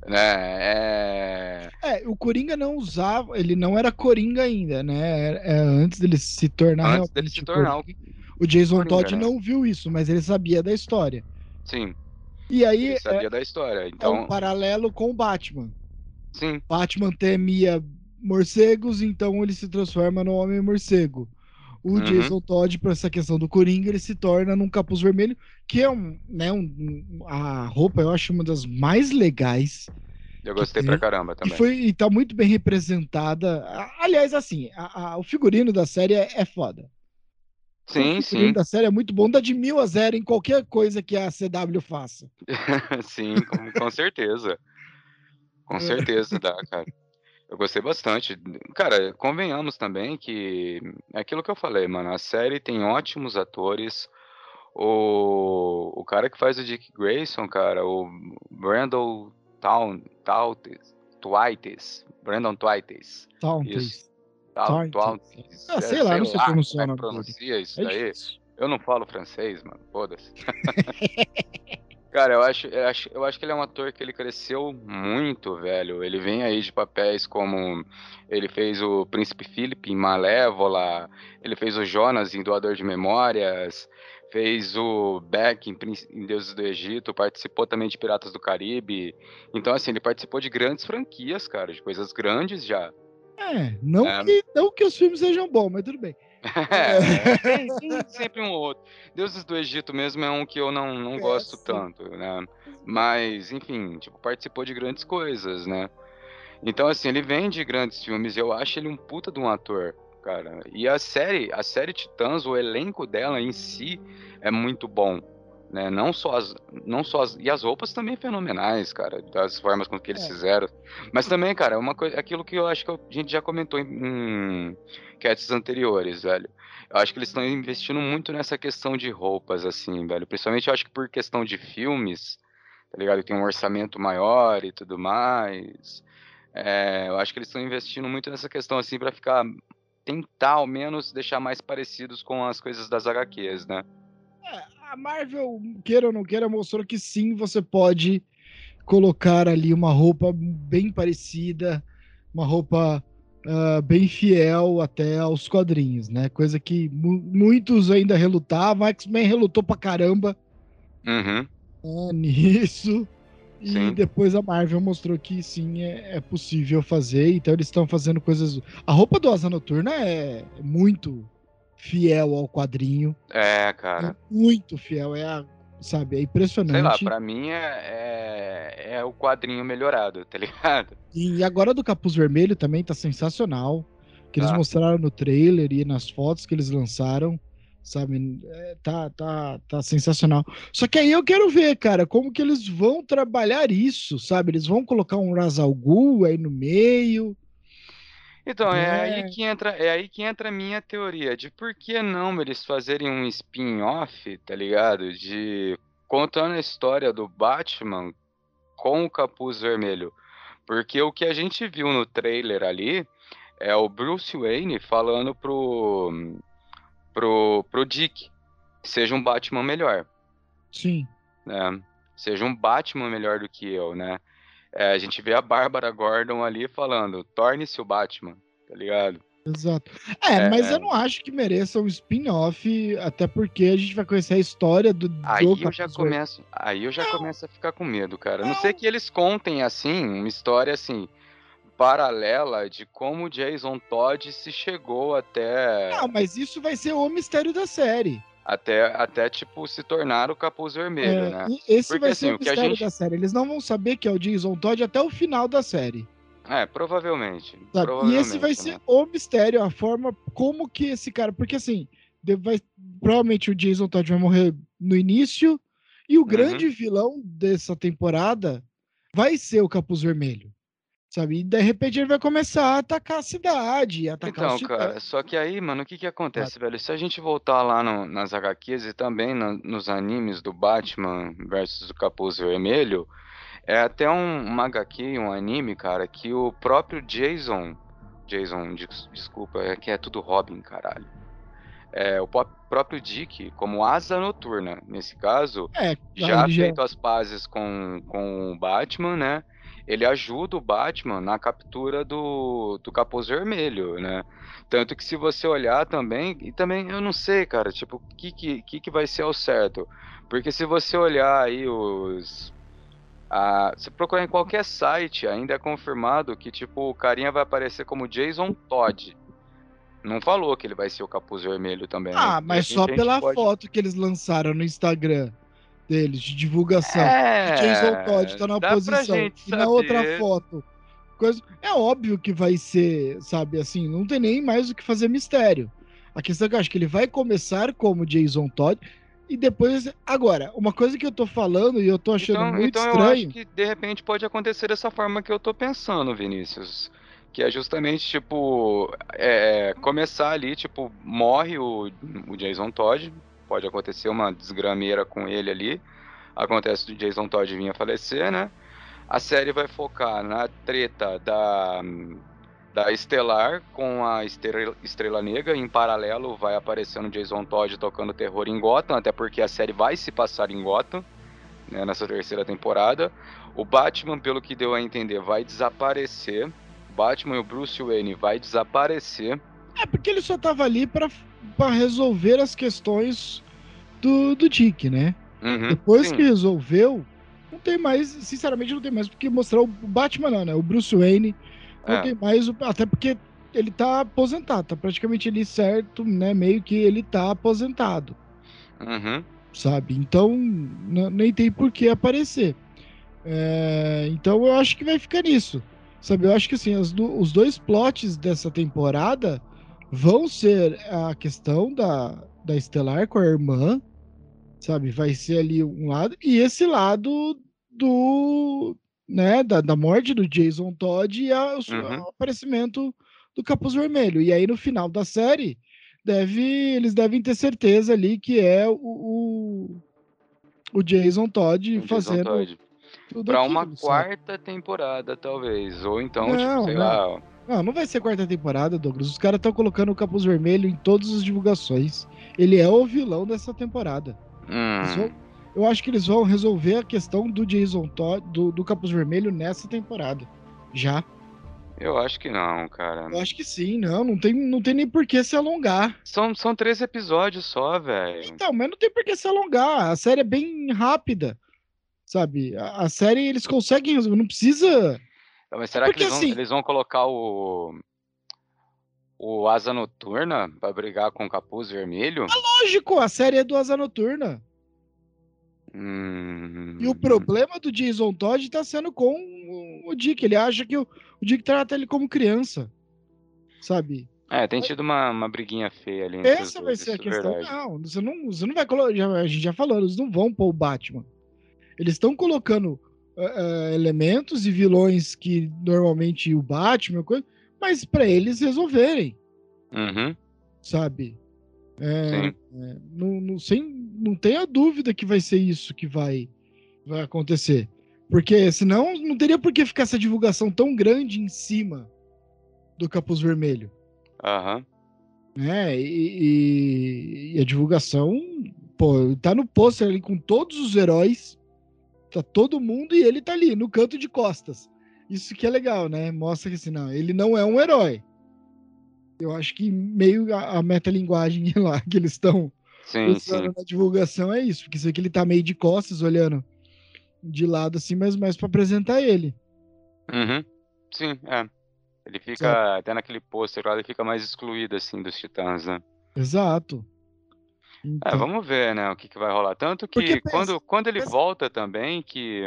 Né? É... é, o Coringa não usava, ele não era Coringa ainda, né? É, antes dele se tornar antes dele se tornar o, o Jason Coringa, Todd né? não viu isso, mas ele sabia da história. Sim. E aí ele sabia é, da história. Então é um paralelo com o Batman. Sim. Batman temia morcegos, então ele se transforma no Homem Morcego. O uhum. Jason Todd, para essa questão do Coringa, ele se torna num capuz vermelho, que é um, né, um, a roupa eu acho uma das mais legais. Eu gostei pra caramba também. E, foi, e tá muito bem representada. Aliás, assim, a, a, o figurino da série é, é foda. Sim, o sim. da série é muito bom, dá de mil a zero em qualquer coisa que a CW faça. sim, com, com certeza. Com certeza dá, cara. Eu gostei bastante. Cara, convenhamos também que é aquilo que eu falei, mano. A série tem ótimos atores. O, o cara que faz o Dick Grayson, cara, o Brandon Town, Tautis, Twites, Brandon Twites. Twites. Twites. Ah, sei é, lá, não sei. Como é pronuncia isso é daí? Eu não falo francês, mano. Foda-se. Cara, eu acho, eu acho, eu acho que ele é um ator que ele cresceu muito, velho. Ele vem aí de papéis como ele fez o Príncipe Philip em Malévola, ele fez o Jonas em Doador de Memórias, fez o Beck em, em Deuses do Egito, participou também de Piratas do Caribe. Então, assim, ele participou de grandes franquias, cara, de coisas grandes já. É, não, é. Que, não que os filmes sejam bons, mas tudo bem. É, tem, tem, sempre um ou outro. Deuses do Egito mesmo é um que eu não, não é, gosto sim. tanto, né? Mas, enfim, tipo, participou de grandes coisas, né? Então, assim, ele vem de grandes filmes eu acho ele um puta de um ator, cara. E a série, a série Titãs, o elenco dela em si é muito bom. Né? Não só as, não só as, e as roupas também fenomenais, cara, das formas com que eles é. fizeram. Mas também, cara, uma coisa, aquilo que eu acho que a gente já comentou em, em cats anteriores, velho. Eu acho que eles estão investindo muito nessa questão de roupas, assim, velho. Principalmente eu acho que por questão de filmes, tá ligado? Tem um orçamento maior e tudo mais. É, eu acho que eles estão investindo muito nessa questão, assim, para ficar tentar ao menos deixar mais parecidos com as coisas das HQs, né? A Marvel, queira ou não queira, mostrou que sim, você pode colocar ali uma roupa bem parecida, uma roupa uh, bem fiel até aos quadrinhos, né? Coisa que mu muitos ainda relutavam. X-Men relutou pra caramba uhum. né, nisso. E sim. depois a Marvel mostrou que sim, é, é possível fazer. Então eles estão fazendo coisas. A roupa do Asa Noturna é muito fiel ao quadrinho. É, cara. É muito fiel, é a, sabe, é impressionante. Sei lá, pra mim é, é, é, o quadrinho melhorado, tá ligado? E agora do Capuz Vermelho também tá sensacional. Que eles tá. mostraram no trailer e nas fotos que eles lançaram, sabe? É, tá, tá, tá sensacional. Só que aí eu quero ver, cara, como que eles vão trabalhar isso, sabe? Eles vão colocar um Razal Ghul aí no meio, então, é, é aí que entra, é aí que entra a minha teoria de por que não eles fazerem um spin-off, tá ligado? De contando a história do Batman com o capuz vermelho. Porque o que a gente viu no trailer ali é o Bruce Wayne falando pro pro, pro Dick seja um Batman melhor. Sim. Né? Seja um Batman melhor do que eu, né? É, a gente vê a Bárbara Gordon ali falando, torne-se o Batman, tá ligado? Exato. É, é, mas eu não acho que mereça um spin-off, até porque a gente vai conhecer a história do. Aí do eu já começo, aí eu já não. começo a ficar com medo, cara. Não. não sei que eles contem assim, uma história assim paralela de como Jason Todd se chegou até. Não, mas isso vai ser o mistério da série. Até, até tipo, se tornar o capuz vermelho, é, né? Esse Porque, vai assim, ser o mistério gente... da série. Eles não vão saber que é o Jason Todd até o final da série. É, provavelmente. provavelmente e esse vai ser o mistério, a forma como que esse cara. Porque assim, vai, provavelmente o Jason Todd vai morrer no início. E o uhum. grande vilão dessa temporada vai ser o Capuz Vermelho sabe? E de repente ele vai começar a atacar a cidade, atacar Então, cara, só que aí, mano, o que que acontece, velho? Se a gente voltar lá no, nas HQs e também no, nos animes do Batman versus o Capuz Vermelho, é até um, uma HQ, um anime, cara, que o próprio Jason, Jason, des, desculpa, é que é tudo Robin, caralho. É, o próprio Dick, como asa noturna, nesse caso, é, já feito já... as pazes com, com o Batman, né? Ele ajuda o Batman na captura do, do capuz vermelho, né? Tanto que se você olhar também, e também eu não sei, cara, tipo, o que, que, que vai ser ao certo? Porque se você olhar aí os. A, se procurar em qualquer site, ainda é confirmado que, tipo, o carinha vai aparecer como Jason Todd. Não falou que ele vai ser o capuz vermelho também. Ah, né? mas só pela pode... foto que eles lançaram no Instagram deles, de divulgação. É, Jason Todd tá na posição. E na outra foto. Coisa... É óbvio que vai ser, sabe, assim, não tem nem mais o que fazer mistério. A questão é que eu acho que ele vai começar como Jason Todd e depois. Agora, uma coisa que eu tô falando e eu tô achando então, muito então estranho. Eu acho que de repente pode acontecer dessa forma que eu tô pensando, Vinícius. Que é justamente, tipo, é, começar ali, tipo, morre o, o Jason Todd, pode acontecer uma desgrameira com ele ali, acontece o Jason Todd vir a falecer, né? A série vai focar na treta da, da Estelar com a Estrela, Estrela Negra, em paralelo vai aparecendo Jason Todd tocando terror em Gotham, até porque a série vai se passar em Gotham, né, nessa terceira temporada. O Batman, pelo que deu a entender, vai desaparecer Batman e o Bruce Wayne vai desaparecer. É porque ele só tava ali para resolver as questões do, do Dick, né? Uhum, Depois sim. que resolveu, não tem mais, sinceramente, não tem mais porque mostrar o Batman, não, né? O Bruce Wayne. Não é. tem mais, até porque ele tá aposentado, tá praticamente ali certo, né? Meio que ele tá aposentado. Uhum. Sabe? Então, nem tem por que aparecer. É, então eu acho que vai ficar nisso. Sabe, eu acho que assim, do, os dois plots dessa temporada vão ser a questão da, da Estelar com a irmã, sabe? Vai ser ali um lado, e esse lado do. né, da, da morte do Jason Todd e a, uhum. o aparecimento do Capuz Vermelho. E aí, no final da série, deve, eles devem ter certeza ali que é o, o, o Jason Todd o fazendo. Jason Todd para uma quarta temporada, talvez. Ou então, tipo, não, tipo, sei não. lá. Não, não vai ser quarta temporada, Douglas. Os caras estão colocando o capuz vermelho em todas as divulgações. Ele é o vilão dessa temporada. Hum. Vão, eu acho que eles vão resolver a questão do Jason Todd, do, do capuz vermelho nessa temporada. Já. Eu acho que não, cara. Eu acho que sim, não. Não tem, não tem nem por que se alongar. São, são três episódios só, velho. Então, mas não tem por que se alongar. A série é bem rápida. Sabe? A, a série eles conseguem resolver, não precisa. Mas será Porque, que eles vão, assim, eles vão colocar o. O Asa Noturna pra brigar com o Capuz Vermelho? É lógico, a série é do Asa Noturna. Hum... E o problema do Jason Todd tá sendo com o Dick. Ele acha que o, o Dick trata ele como criança. Sabe? É, tem tido uma, uma briguinha feia ali. Essa vai ser a é questão. Verdade. Não, você não, você não vai colocar. a gente já falou, eles não vão pôr o Batman. Eles estão colocando uh, elementos e vilões que normalmente o Batman, coisa, mas para eles resolverem. Uhum. Sabe? É, é, não, não, sem, não tenha dúvida que vai ser isso que vai, vai acontecer. Porque senão não teria por que ficar essa divulgação tão grande em cima do Capuz Vermelho. Aham. Uhum. É, e, e, e, a divulgação, pô, tá no pôster ali com todos os heróis Tá todo mundo e ele tá ali, no canto de costas. Isso que é legal, né? Mostra que assim, não, ele não é um herói. Eu acho que meio a, a metalinguagem lá que eles estão usando na divulgação é isso, porque isso aqui ele tá meio de costas olhando de lado assim, mas mais para apresentar ele. Uhum. Sim, é. Ele fica, até naquele pôster lá, ele fica mais excluído assim dos titãs, né? Exato. É, então... É, vamos ver, né, o que, que vai rolar. Tanto que quando, quando ele pensa... volta também, que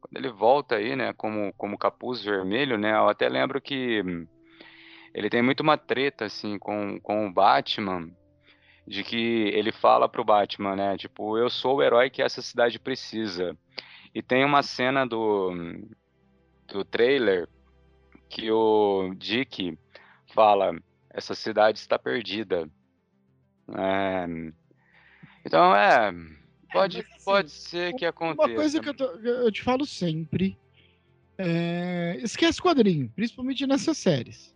quando ele volta aí, né, como, como capuz vermelho, né, eu até lembro que ele tem muito uma treta, assim, com, com o Batman, de que ele fala pro Batman, né, tipo, eu sou o herói que essa cidade precisa. E tem uma cena do, do trailer que o Dick fala, essa cidade está perdida. É... Então, é. Pode, é, assim, pode ser que aconteça. Uma coisa que eu, tô, eu te falo sempre: é, esquece quadrinho, principalmente nessas séries.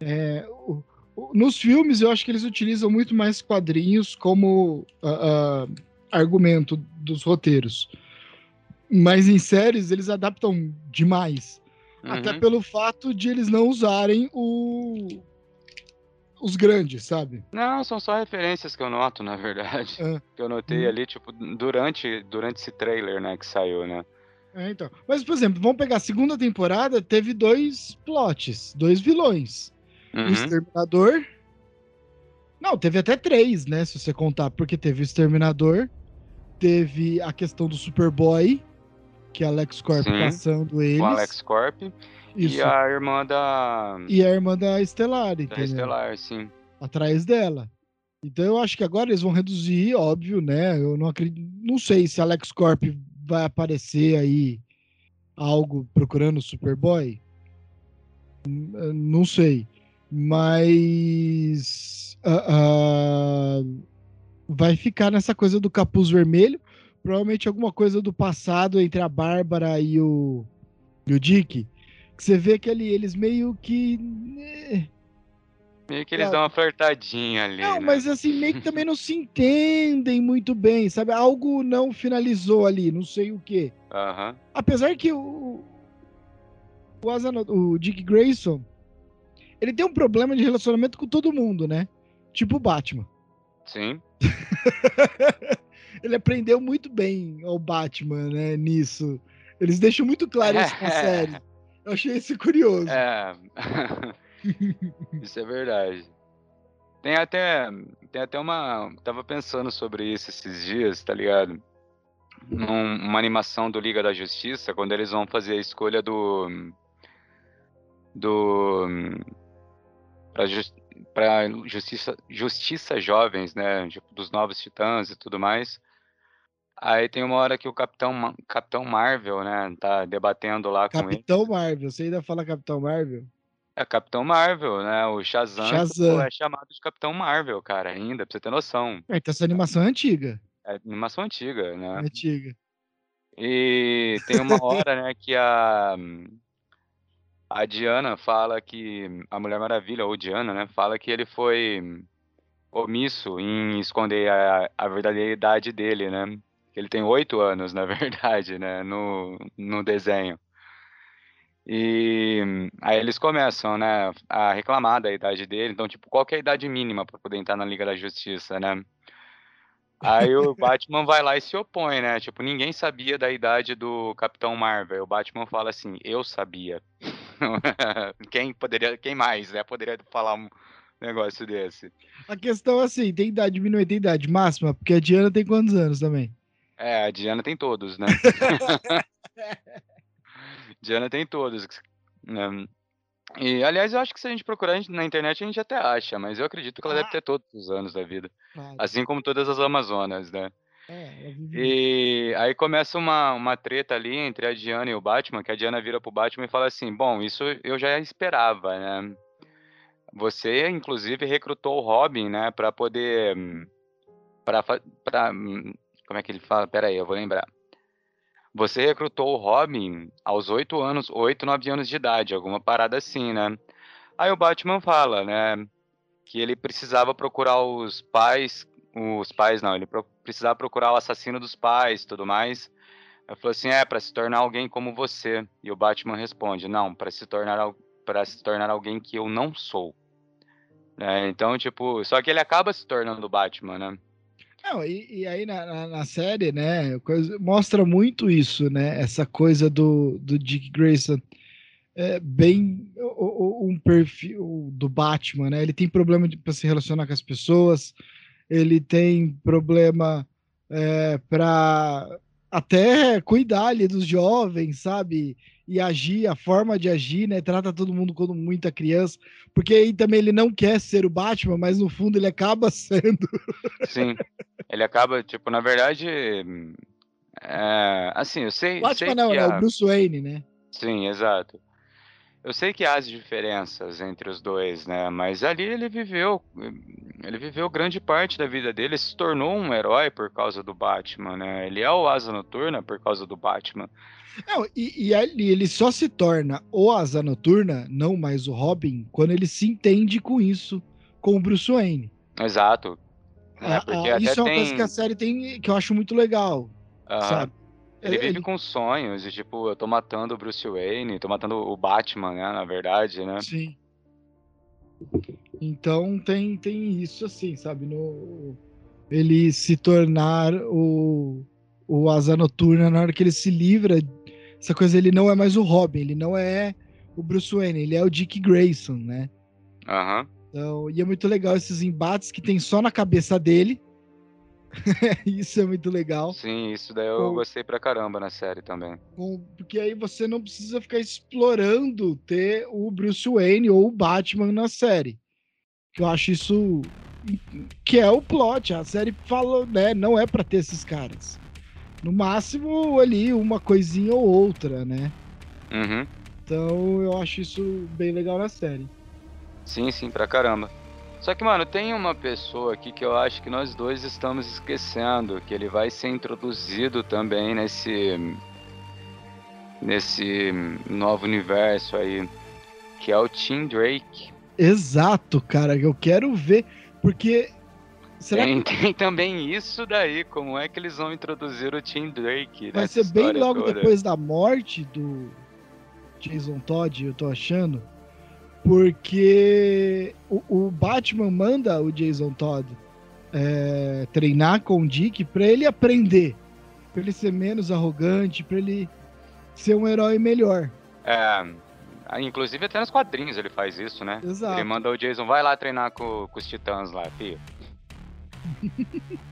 É, o, o, nos filmes, eu acho que eles utilizam muito mais quadrinhos como uh, uh, argumento dos roteiros. Mas em séries eles adaptam demais. Uhum. Até pelo fato de eles não usarem o... os grandes, sabe? Não, são só referências que eu noto, na verdade. É. Que eu notei Hum. ali, tipo, durante, durante esse trailer, né, que saiu, né? É, então. Mas, por exemplo, vamos pegar a segunda temporada, teve dois plots, dois vilões. O Uhum. Exterminador. Não, teve até três, né? Se você contar, porque teve o Exterminador, teve a questão do Superboy, que é Alex Corp Sim, caçando eles. Com Alex Corp Isso. e a irmã da, E a irmã da Estelar, da entendeu? Estelar, sim. Atrás dela. Então eu acho que agora eles vão reduzir, óbvio, né? Eu não acredito. Não sei se Alex Corp vai aparecer aí algo procurando o Superboy. Hum, Não sei. Mas. ah, ah, vai ficar nessa coisa do capuz vermelho. Provavelmente alguma coisa do passado entre a Bárbara e o, e o Dick. Que você vê que ali eles meio que. eh, Meio que eles Claro. dão uma flertadinha ali, Não, né? mas assim, meio que também não se entendem muito bem, sabe? Algo não finalizou ali, não sei o quê. Aham. Apesar que o. O, Asano- o Dick Grayson. Ele tem um problema de relacionamento com todo mundo, né? Tipo o Batman. Sim. ele aprendeu muito bem ao Batman, né? Nisso. Eles deixam muito claro isso na série. Eu achei isso curioso. É. Isso é verdade. Tem até, tem até uma. Tava pensando sobre isso esses dias, tá ligado? Num- uma animação do Liga da Justiça, quando eles vão fazer a escolha do. Do. Pra, jus- pra justiça, justiça Jovens, né? Tipo, dos Novos Titãs e tudo mais. Aí tem uma hora que o Capitão, Capitão Marvel, né? Tá debatendo lá com ele. Capitão Marvel. Você ainda fala Capitão Marvel? É Capitão Marvel, né? O Shazam, Shazam. é chamado de Capitão Marvel, cara, ainda, pra você ter noção. É, então essa animação é antiga. É animação antiga, É né? antiga. E tem uma hora, né, que a, a Diana fala que. A Mulher Maravilha, ou Diana, né? Fala que ele foi omisso em esconder a, a verdadeira idade dele, né? Ele tem oito anos, na verdade, né? No, no desenho. E aí eles começam, né, a reclamar da idade dele. Então, tipo, qual que é a idade mínima para poder entrar na Liga da Justiça, né? Aí o Batman vai lá e se opõe, né? Tipo, ninguém sabia da idade do Capitão Marvel. O Batman fala assim: "Eu sabia". Quem poderia, quem mais, né, poderia falar um negócio desse? A questão é assim, tem idade mínima e tem idade máxima, porque a Diana tem quantos anos também? É, a Diana tem todos, né? Diana tem todos, né? E, aliás, eu acho que se a gente procurar gente- na internet, a gente até acha, mas eu acredito que ela deve Ah. ter todos os anos da vida. Assim como todas as Amazonas, né? É, E aí começa uma, uma treta ali entre a Diana e o Batman, que a Diana vira pro Batman e fala assim: Bom, isso eu já esperava, né? Você, inclusive, recrutou o Robin, né, pra poder. Hum, como é que ele fala? Pera aí, eu vou lembrar. Você recrutou o Robin aos 8 anos, 8, 9 anos de idade, alguma parada assim, né? Aí o Batman fala, né, que ele precisava procurar os pais, os pais não, ele pro- precisava procurar o assassino dos pais, tudo mais. Ele falou assim, é, para se tornar alguém como você. E o Batman responde, não, para se tornar para se tornar alguém que eu não sou. Né, então, tipo, só que ele acaba se tornando o Batman, né? Não, e, e aí na, na, na série, né, coisa- mostra muito isso, né? Essa coisa do, do Dick Grayson. É bem o- o- um perfil do Batman, né? Ele tem problema pra se relacionar com as pessoas, ele tem problema é, para até cuidar ali dos jovens, sabe? E agir, a forma de agir, né? Trata todo mundo como muita criança, porque aí também ele não quer ser o Batman, mas no fundo ele acaba sendo. Sim. Ele acaba, tipo, na verdade, é, assim, eu sei, Batman sei não, né? O Bruce Wayne, né? Sim, exato. Eu sei que há as diferenças entre os dois, né? Mas ali ele viveu, ele viveu grande parte da vida dele, se tornou um herói por causa do Batman, né? Ele é o Asa Noturna por causa do Batman. Não, e, e ali ele só se torna o Asa Noturna, não mais o Robin, quando ele se entende com isso, com o Bruce Wayne. Exato. É, Ah, ah, até isso é uma tem... coisa que a série tem que eu acho muito legal, Aham. sabe? Ele É, vive ele- com sonhos de tipo, eu tô matando o Bruce Wayne, tô matando o Batman, né? Na verdade, né? Sim. Então tem, tem isso assim, sabe? No, ele se tornar o, o Asa Noturna na hora que ele se livra. Essa coisa, ele não é mais o Robin, ele não é o Bruce Wayne, ele é o Dick Grayson, né? Aham. Então, e é muito legal esses embates que tem só na cabeça dele. isso é muito legal. Sim, isso daí eu Com- gostei pra caramba na série também. Com- Porque aí você não precisa ficar explorando ter o Bruce Wayne ou o Batman na série. Eu acho isso que é o plot. A série fala, né? Não é pra ter esses caras. No máximo ali uma coisinha ou outra, né? Uhum. Então eu acho isso bem legal na série. Sim, sim, pra caramba. Só que, mano, tem uma pessoa aqui que eu acho que nós dois estamos esquecendo, que ele vai ser introduzido também nesse nesse novo universo aí, que é o Tim Drake. Exato, cara. Eu quero ver porque será Tem, tem também isso daí, como é que eles vão introduzir o Tim Drake que vai ser bem logo toda? depois da morte do Jason Todd? Eu tô achando. Porque o, o Batman manda o Jason Todd é, treinar com o Dick pra ele aprender, pra ele ser menos arrogante, pra ele ser um herói melhor. É, inclusive até nos quadrinhos ele faz isso, né? Exato. Ele manda o Jason, vai lá treinar com, com os titãs lá, filho.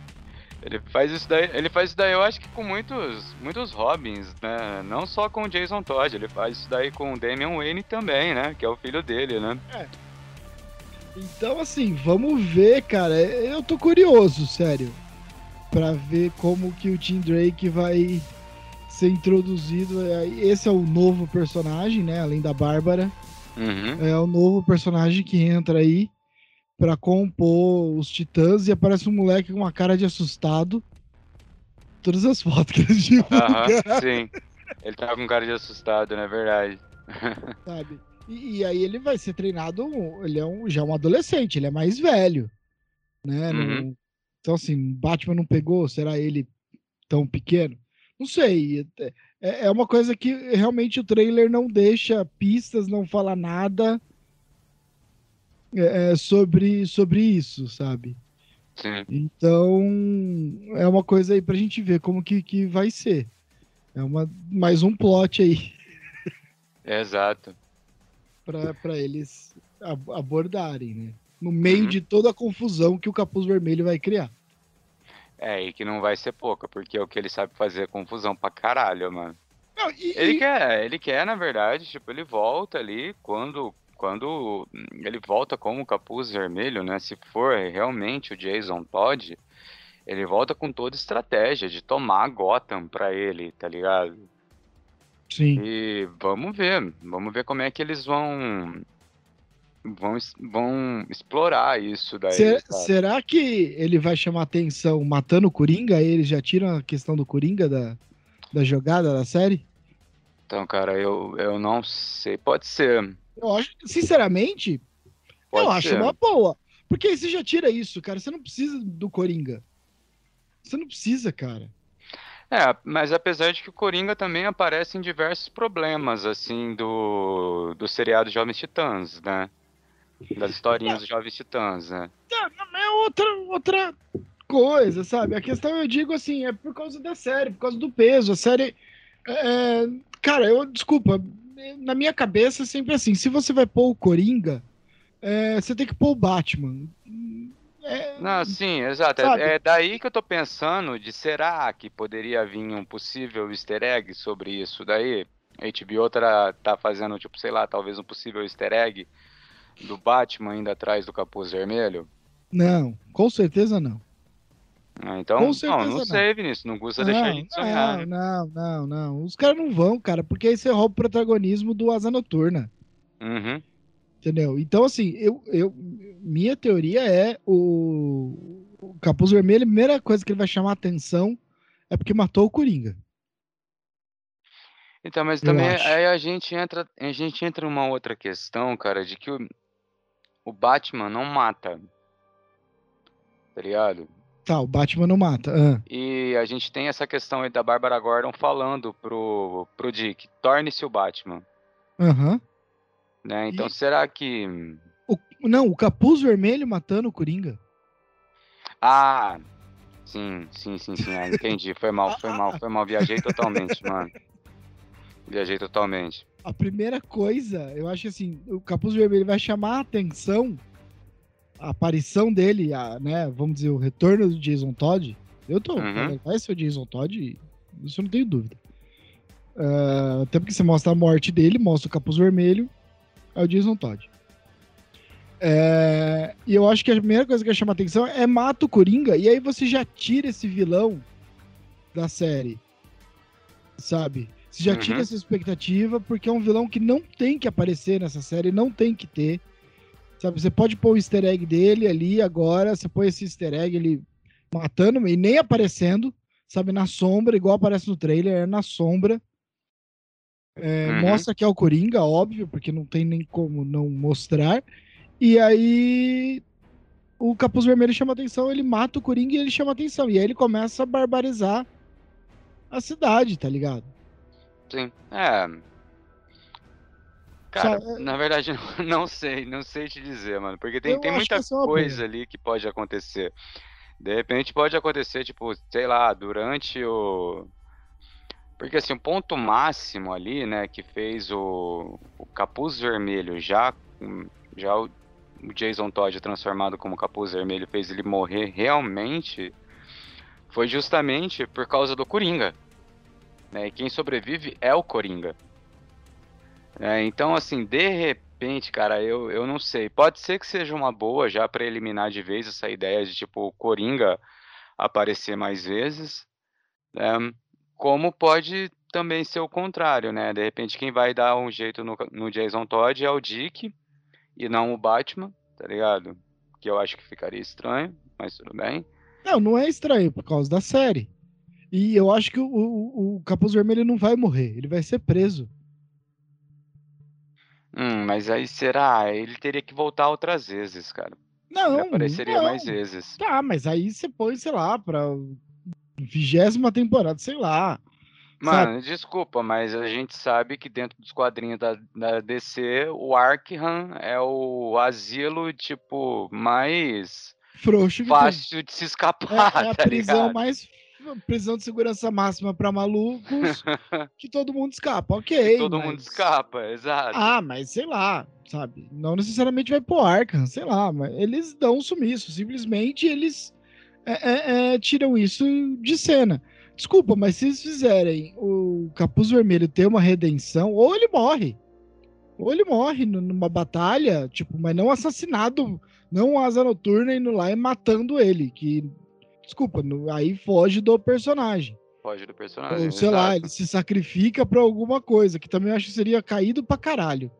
ele faz isso daí, ele faz isso daí, eu acho que com muitos, muitos Robins, né? Não só com o Jason Todd, ele faz isso daí com o Damian Wayne também, né? Que é o filho dele, né? Então, assim, vamos ver, cara. Eu tô curioso, sério, Pra ver como que o Tim Drake vai ser introduzido. Esse é o novo personagem, né? Além da Bárbara. Uhum. É o novo personagem que entra aí pra compor os Titãs e aparece um moleque com uma cara de assustado. Todas as fotos que eles Aham, divulgaram, sim. Ele tá com cara de assustado, não é verdade? sabe? E, e aí ele vai ser treinado, ele é um, já é um adolescente, ele é mais velho, né? Não- Uhum. então assim, Batman não pegou, será ele tão pequeno? Não sei, é, é uma coisa que realmente o trailer não deixa pistas, não fala nada é, é, sobre, sobre isso, sabe? Sim. Então, é uma coisa aí pra gente ver como que, que vai ser. É uma, mais um plot aí Exato. pra pra eles ab- abordarem, né? No meio Uhum. de toda a confusão que o Capuz Vermelho vai criar. É, e que não vai ser pouca, porque é o que ele sabe fazer é confusão pra caralho, mano. Não, e- Ele e- quer, ele quer, na verdade, tipo, ele volta ali quando, quando ele volta como o capuz vermelho, né? Se for realmente o Jason Todd, ele volta com toda estratégia de tomar Gotham pra ele, tá ligado? Sim. E vamos ver, vamos ver como é que eles vão vão, vão explorar isso daí, Se- sabe? será que ele vai chamar atenção matando o Coringa? Eles já tiram a questão do Coringa da, da jogada da série? Então, cara, eu, eu não sei, pode ser, Eu acho, sinceramente, pode eu acho ser. uma boa. Porque aí você já tira isso, cara. Você não precisa do Coringa. Você não precisa, cara. É, mas apesar de que o Coringa também aparece em diversos problemas, assim, do, do seriado Jovens Titãs, né? Das historinhas dos Jovens Titãs, né? É outra, outra coisa, sabe? A questão, eu digo assim, é por causa da série, por causa do peso. A série. é, cara, eu. Desculpa, na minha cabeça é sempre assim: se você vai pôr o Coringa, é, você tem que pôr o Batman. É, Não, sim, exato. É, Sabe? é daí que eu tô pensando de será que poderia vir um possível easter egg sobre isso daí? A HBO tá, tá fazendo, tipo, sei lá, talvez um possível easter egg do Batman indo atrás do capuz vermelho? Não, com certeza não. Ah, Então, Com não, certeza não não. sei, Vinícius, não custa deixar a Não, gente sonhar, né? não, não, não, não. Os caras não vão, cara, porque aí você rouba o protagonismo do Asa Noturna. Uhum. Entendeu? Então, assim, eu, eu, minha teoria é o, o Capuz Vermelho, a primeira coisa que ele vai chamar a atenção é porque matou o Coringa. Então, mas também aí a gente entra, a gente entra numa outra questão, cara, de que o, o Batman não mata. Tá ligado? Tá, o Batman não mata. Ah. E a gente tem essa questão aí da Bárbara Gordon falando pro, pro Dick, torne-se o Batman. Aham. Né? Então E- será que. O- não, o capuz vermelho matando o Coringa. Ah, sim, sim, sim, sim. Ah, entendi. Foi mal, foi mal, foi mal. Viajei totalmente, mano. Viajei totalmente. A primeira coisa, eu acho que assim, o capuz vermelho vai chamar a atenção, a aparição dele, a, né, vamos dizer, o retorno do Jason Todd. Eu tô, Uhum. vai ser o Jason Todd, isso eu não tenho dúvida. Ah, até porque você mostra a morte dele, mostra o capuz vermelho, é o Jason Todd. É, e eu acho que a primeira coisa que chama atenção é mata o Coringa, e aí você já tira esse vilão da série. Sabe? Você já tira Uhum. essa expectativa, porque é um vilão que não tem que aparecer nessa série, não tem que ter. Sabe? Você pode pôr o easter egg dele ali agora, você põe esse easter egg ele matando e nem aparecendo, sabe? Na sombra, igual aparece no trailer, é na sombra. É, Uhum. Mostra que é o Coringa, óbvio, porque não tem nem como não mostrar. E aí o Capuz Vermelho chama atenção, ele mata o Coringa e ele chama atenção. E aí ele começa a barbarizar a cidade, tá ligado? Sim. É. Cara, Só- na verdade, não, sei, não sei te dizer, mano. Porque tem, tem muita é coisa ali que pode acontecer. De repente pode acontecer, tipo, sei lá, durante o. Porque assim, o ponto máximo ali, né, que fez o, o Capuz Vermelho já. Já o, o Jason Todd transformado como Capuz Vermelho fez ele morrer realmente. Foi justamente por causa do Coringa. Né? E quem sobrevive é o Coringa. É, então, assim, de repente, cara, eu, eu não sei. Pode ser que seja uma boa já pra eliminar de vez essa ideia de, tipo, o Coringa aparecer mais vezes. né? Como pode também ser o contrário, né? De repente, quem vai dar um jeito no, no Jason Todd é o Dick e não o Batman, tá ligado? Que eu acho que ficaria estranho, mas tudo bem. Não, não é estranho, por causa da série. E eu acho que o, o, o Capuz Vermelho não vai morrer, ele vai ser preso. Hum, mas aí será? Ele teria que voltar outras vezes, cara. Ele Não, apareceria não. mais vezes. Tá, mas aí você põe, sei lá, pra vigésima temporada, sei lá. Mano, desculpa, mas a gente sabe que dentro dos quadrinhos da, da DC, o Arkham é o asilo, tipo, mais Frouxo fácil de se escapar, É, é a tá prisão ligado? mais. Prisão de segurança máxima pra malucos que todo mundo escapa, ok. Todo mas- mundo escapa, exato. Ah, mas sei lá, sabe? Não necessariamente vai pro Arkham, sei lá, mas eles dão um sumiço, simplesmente eles é, é, é, tiram isso de cena. Desculpa, mas se eles fizerem o Capuz Vermelho ter uma redenção, ou ele morre. Ou ele morre nu- numa batalha, tipo, mas não assassinado, não asa noturna indo lá e matando ele, que desculpa, aí foge do personagem. Foge do personagem. Ou, sei lá, exato. ele se sacrifica pra alguma coisa, que também eu acho que seria caído pra caralho.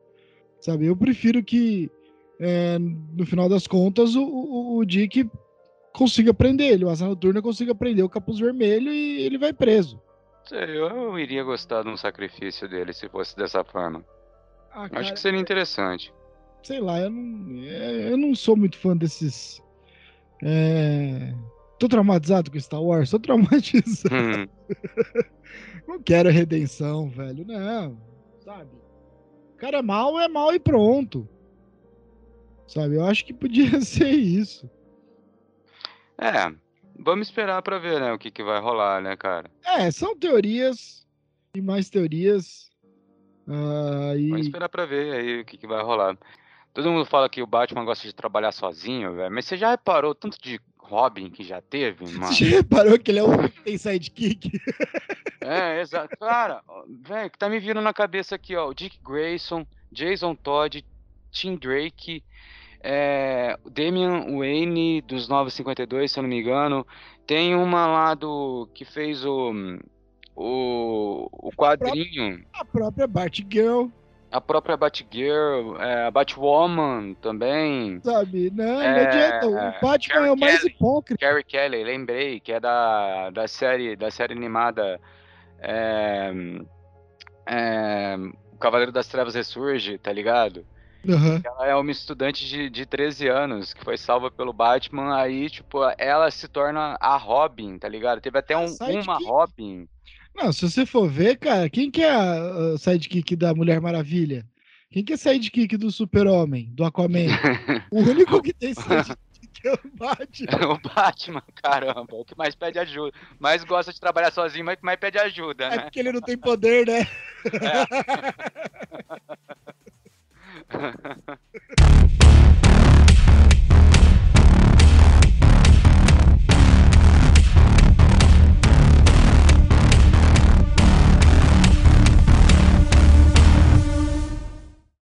Sabe? Eu prefiro que, é, no final das contas, o, o, o Dick consiga prender ele, o Asa Noturna consiga prender o Capuz Vermelho e ele vai preso. Sei, Eu, eu iria gostar de um sacrifício dele se fosse dessa forma. Ah, Acho cara, que seria interessante. sei lá, eu não, é, eu não sou muito fã desses. É... Tô traumatizado com Star Wars? Tô traumatizado. Hum, Não quero redenção, velho. Não, sabe? O cara é mal, é mal e pronto. Sabe? Eu acho que podia ser isso. É, vamos esperar pra ver, né, o que que vai rolar, né, cara? É, são teorias e mais teorias. Ah, e... Vamos esperar pra ver aí o que que vai rolar. Todo mundo fala que o Batman gosta de trabalhar sozinho, velho, mas você já reparou tanto de Robin que já teve, mano? Você reparou que ele é o único que tem sidekick? É, exato. Cara, velho, que tá me vindo na cabeça aqui, ó. O Dick Grayson, Jason Todd, Tim Drake, é, o Damian Wayne dos 952, se eu não me engano. Tem uma lá do que fez o o, o quadrinho, A própria Batgirl, a própria Batgirl, é, a Batwoman também. sabe? Não, não É, adianta. O Batman é o Carrie mais Kelly. hipócrita. Carrie Kelly, lembrei, que é da, da série da série animada é, é, O Cavaleiro das Trevas Ressurge, tá ligado? Uhum. Ela é uma estudante de, de 13 anos que foi salva pelo Batman. Aí, tipo, ela se torna a Robin, tá ligado? Teve até um, uma Robin. Não, se você for ver, cara, quem que é a, a sidekick da Mulher Maravilha? Quem que é sidekick do Super-Homem, do Aquaman? o único que tem sidekick é o Batman. o Batman, caramba, o que mais pede ajuda. Mais gosta de trabalhar sozinho, mas que mais pede ajuda, é né? É porque ele não tem poder, né? É.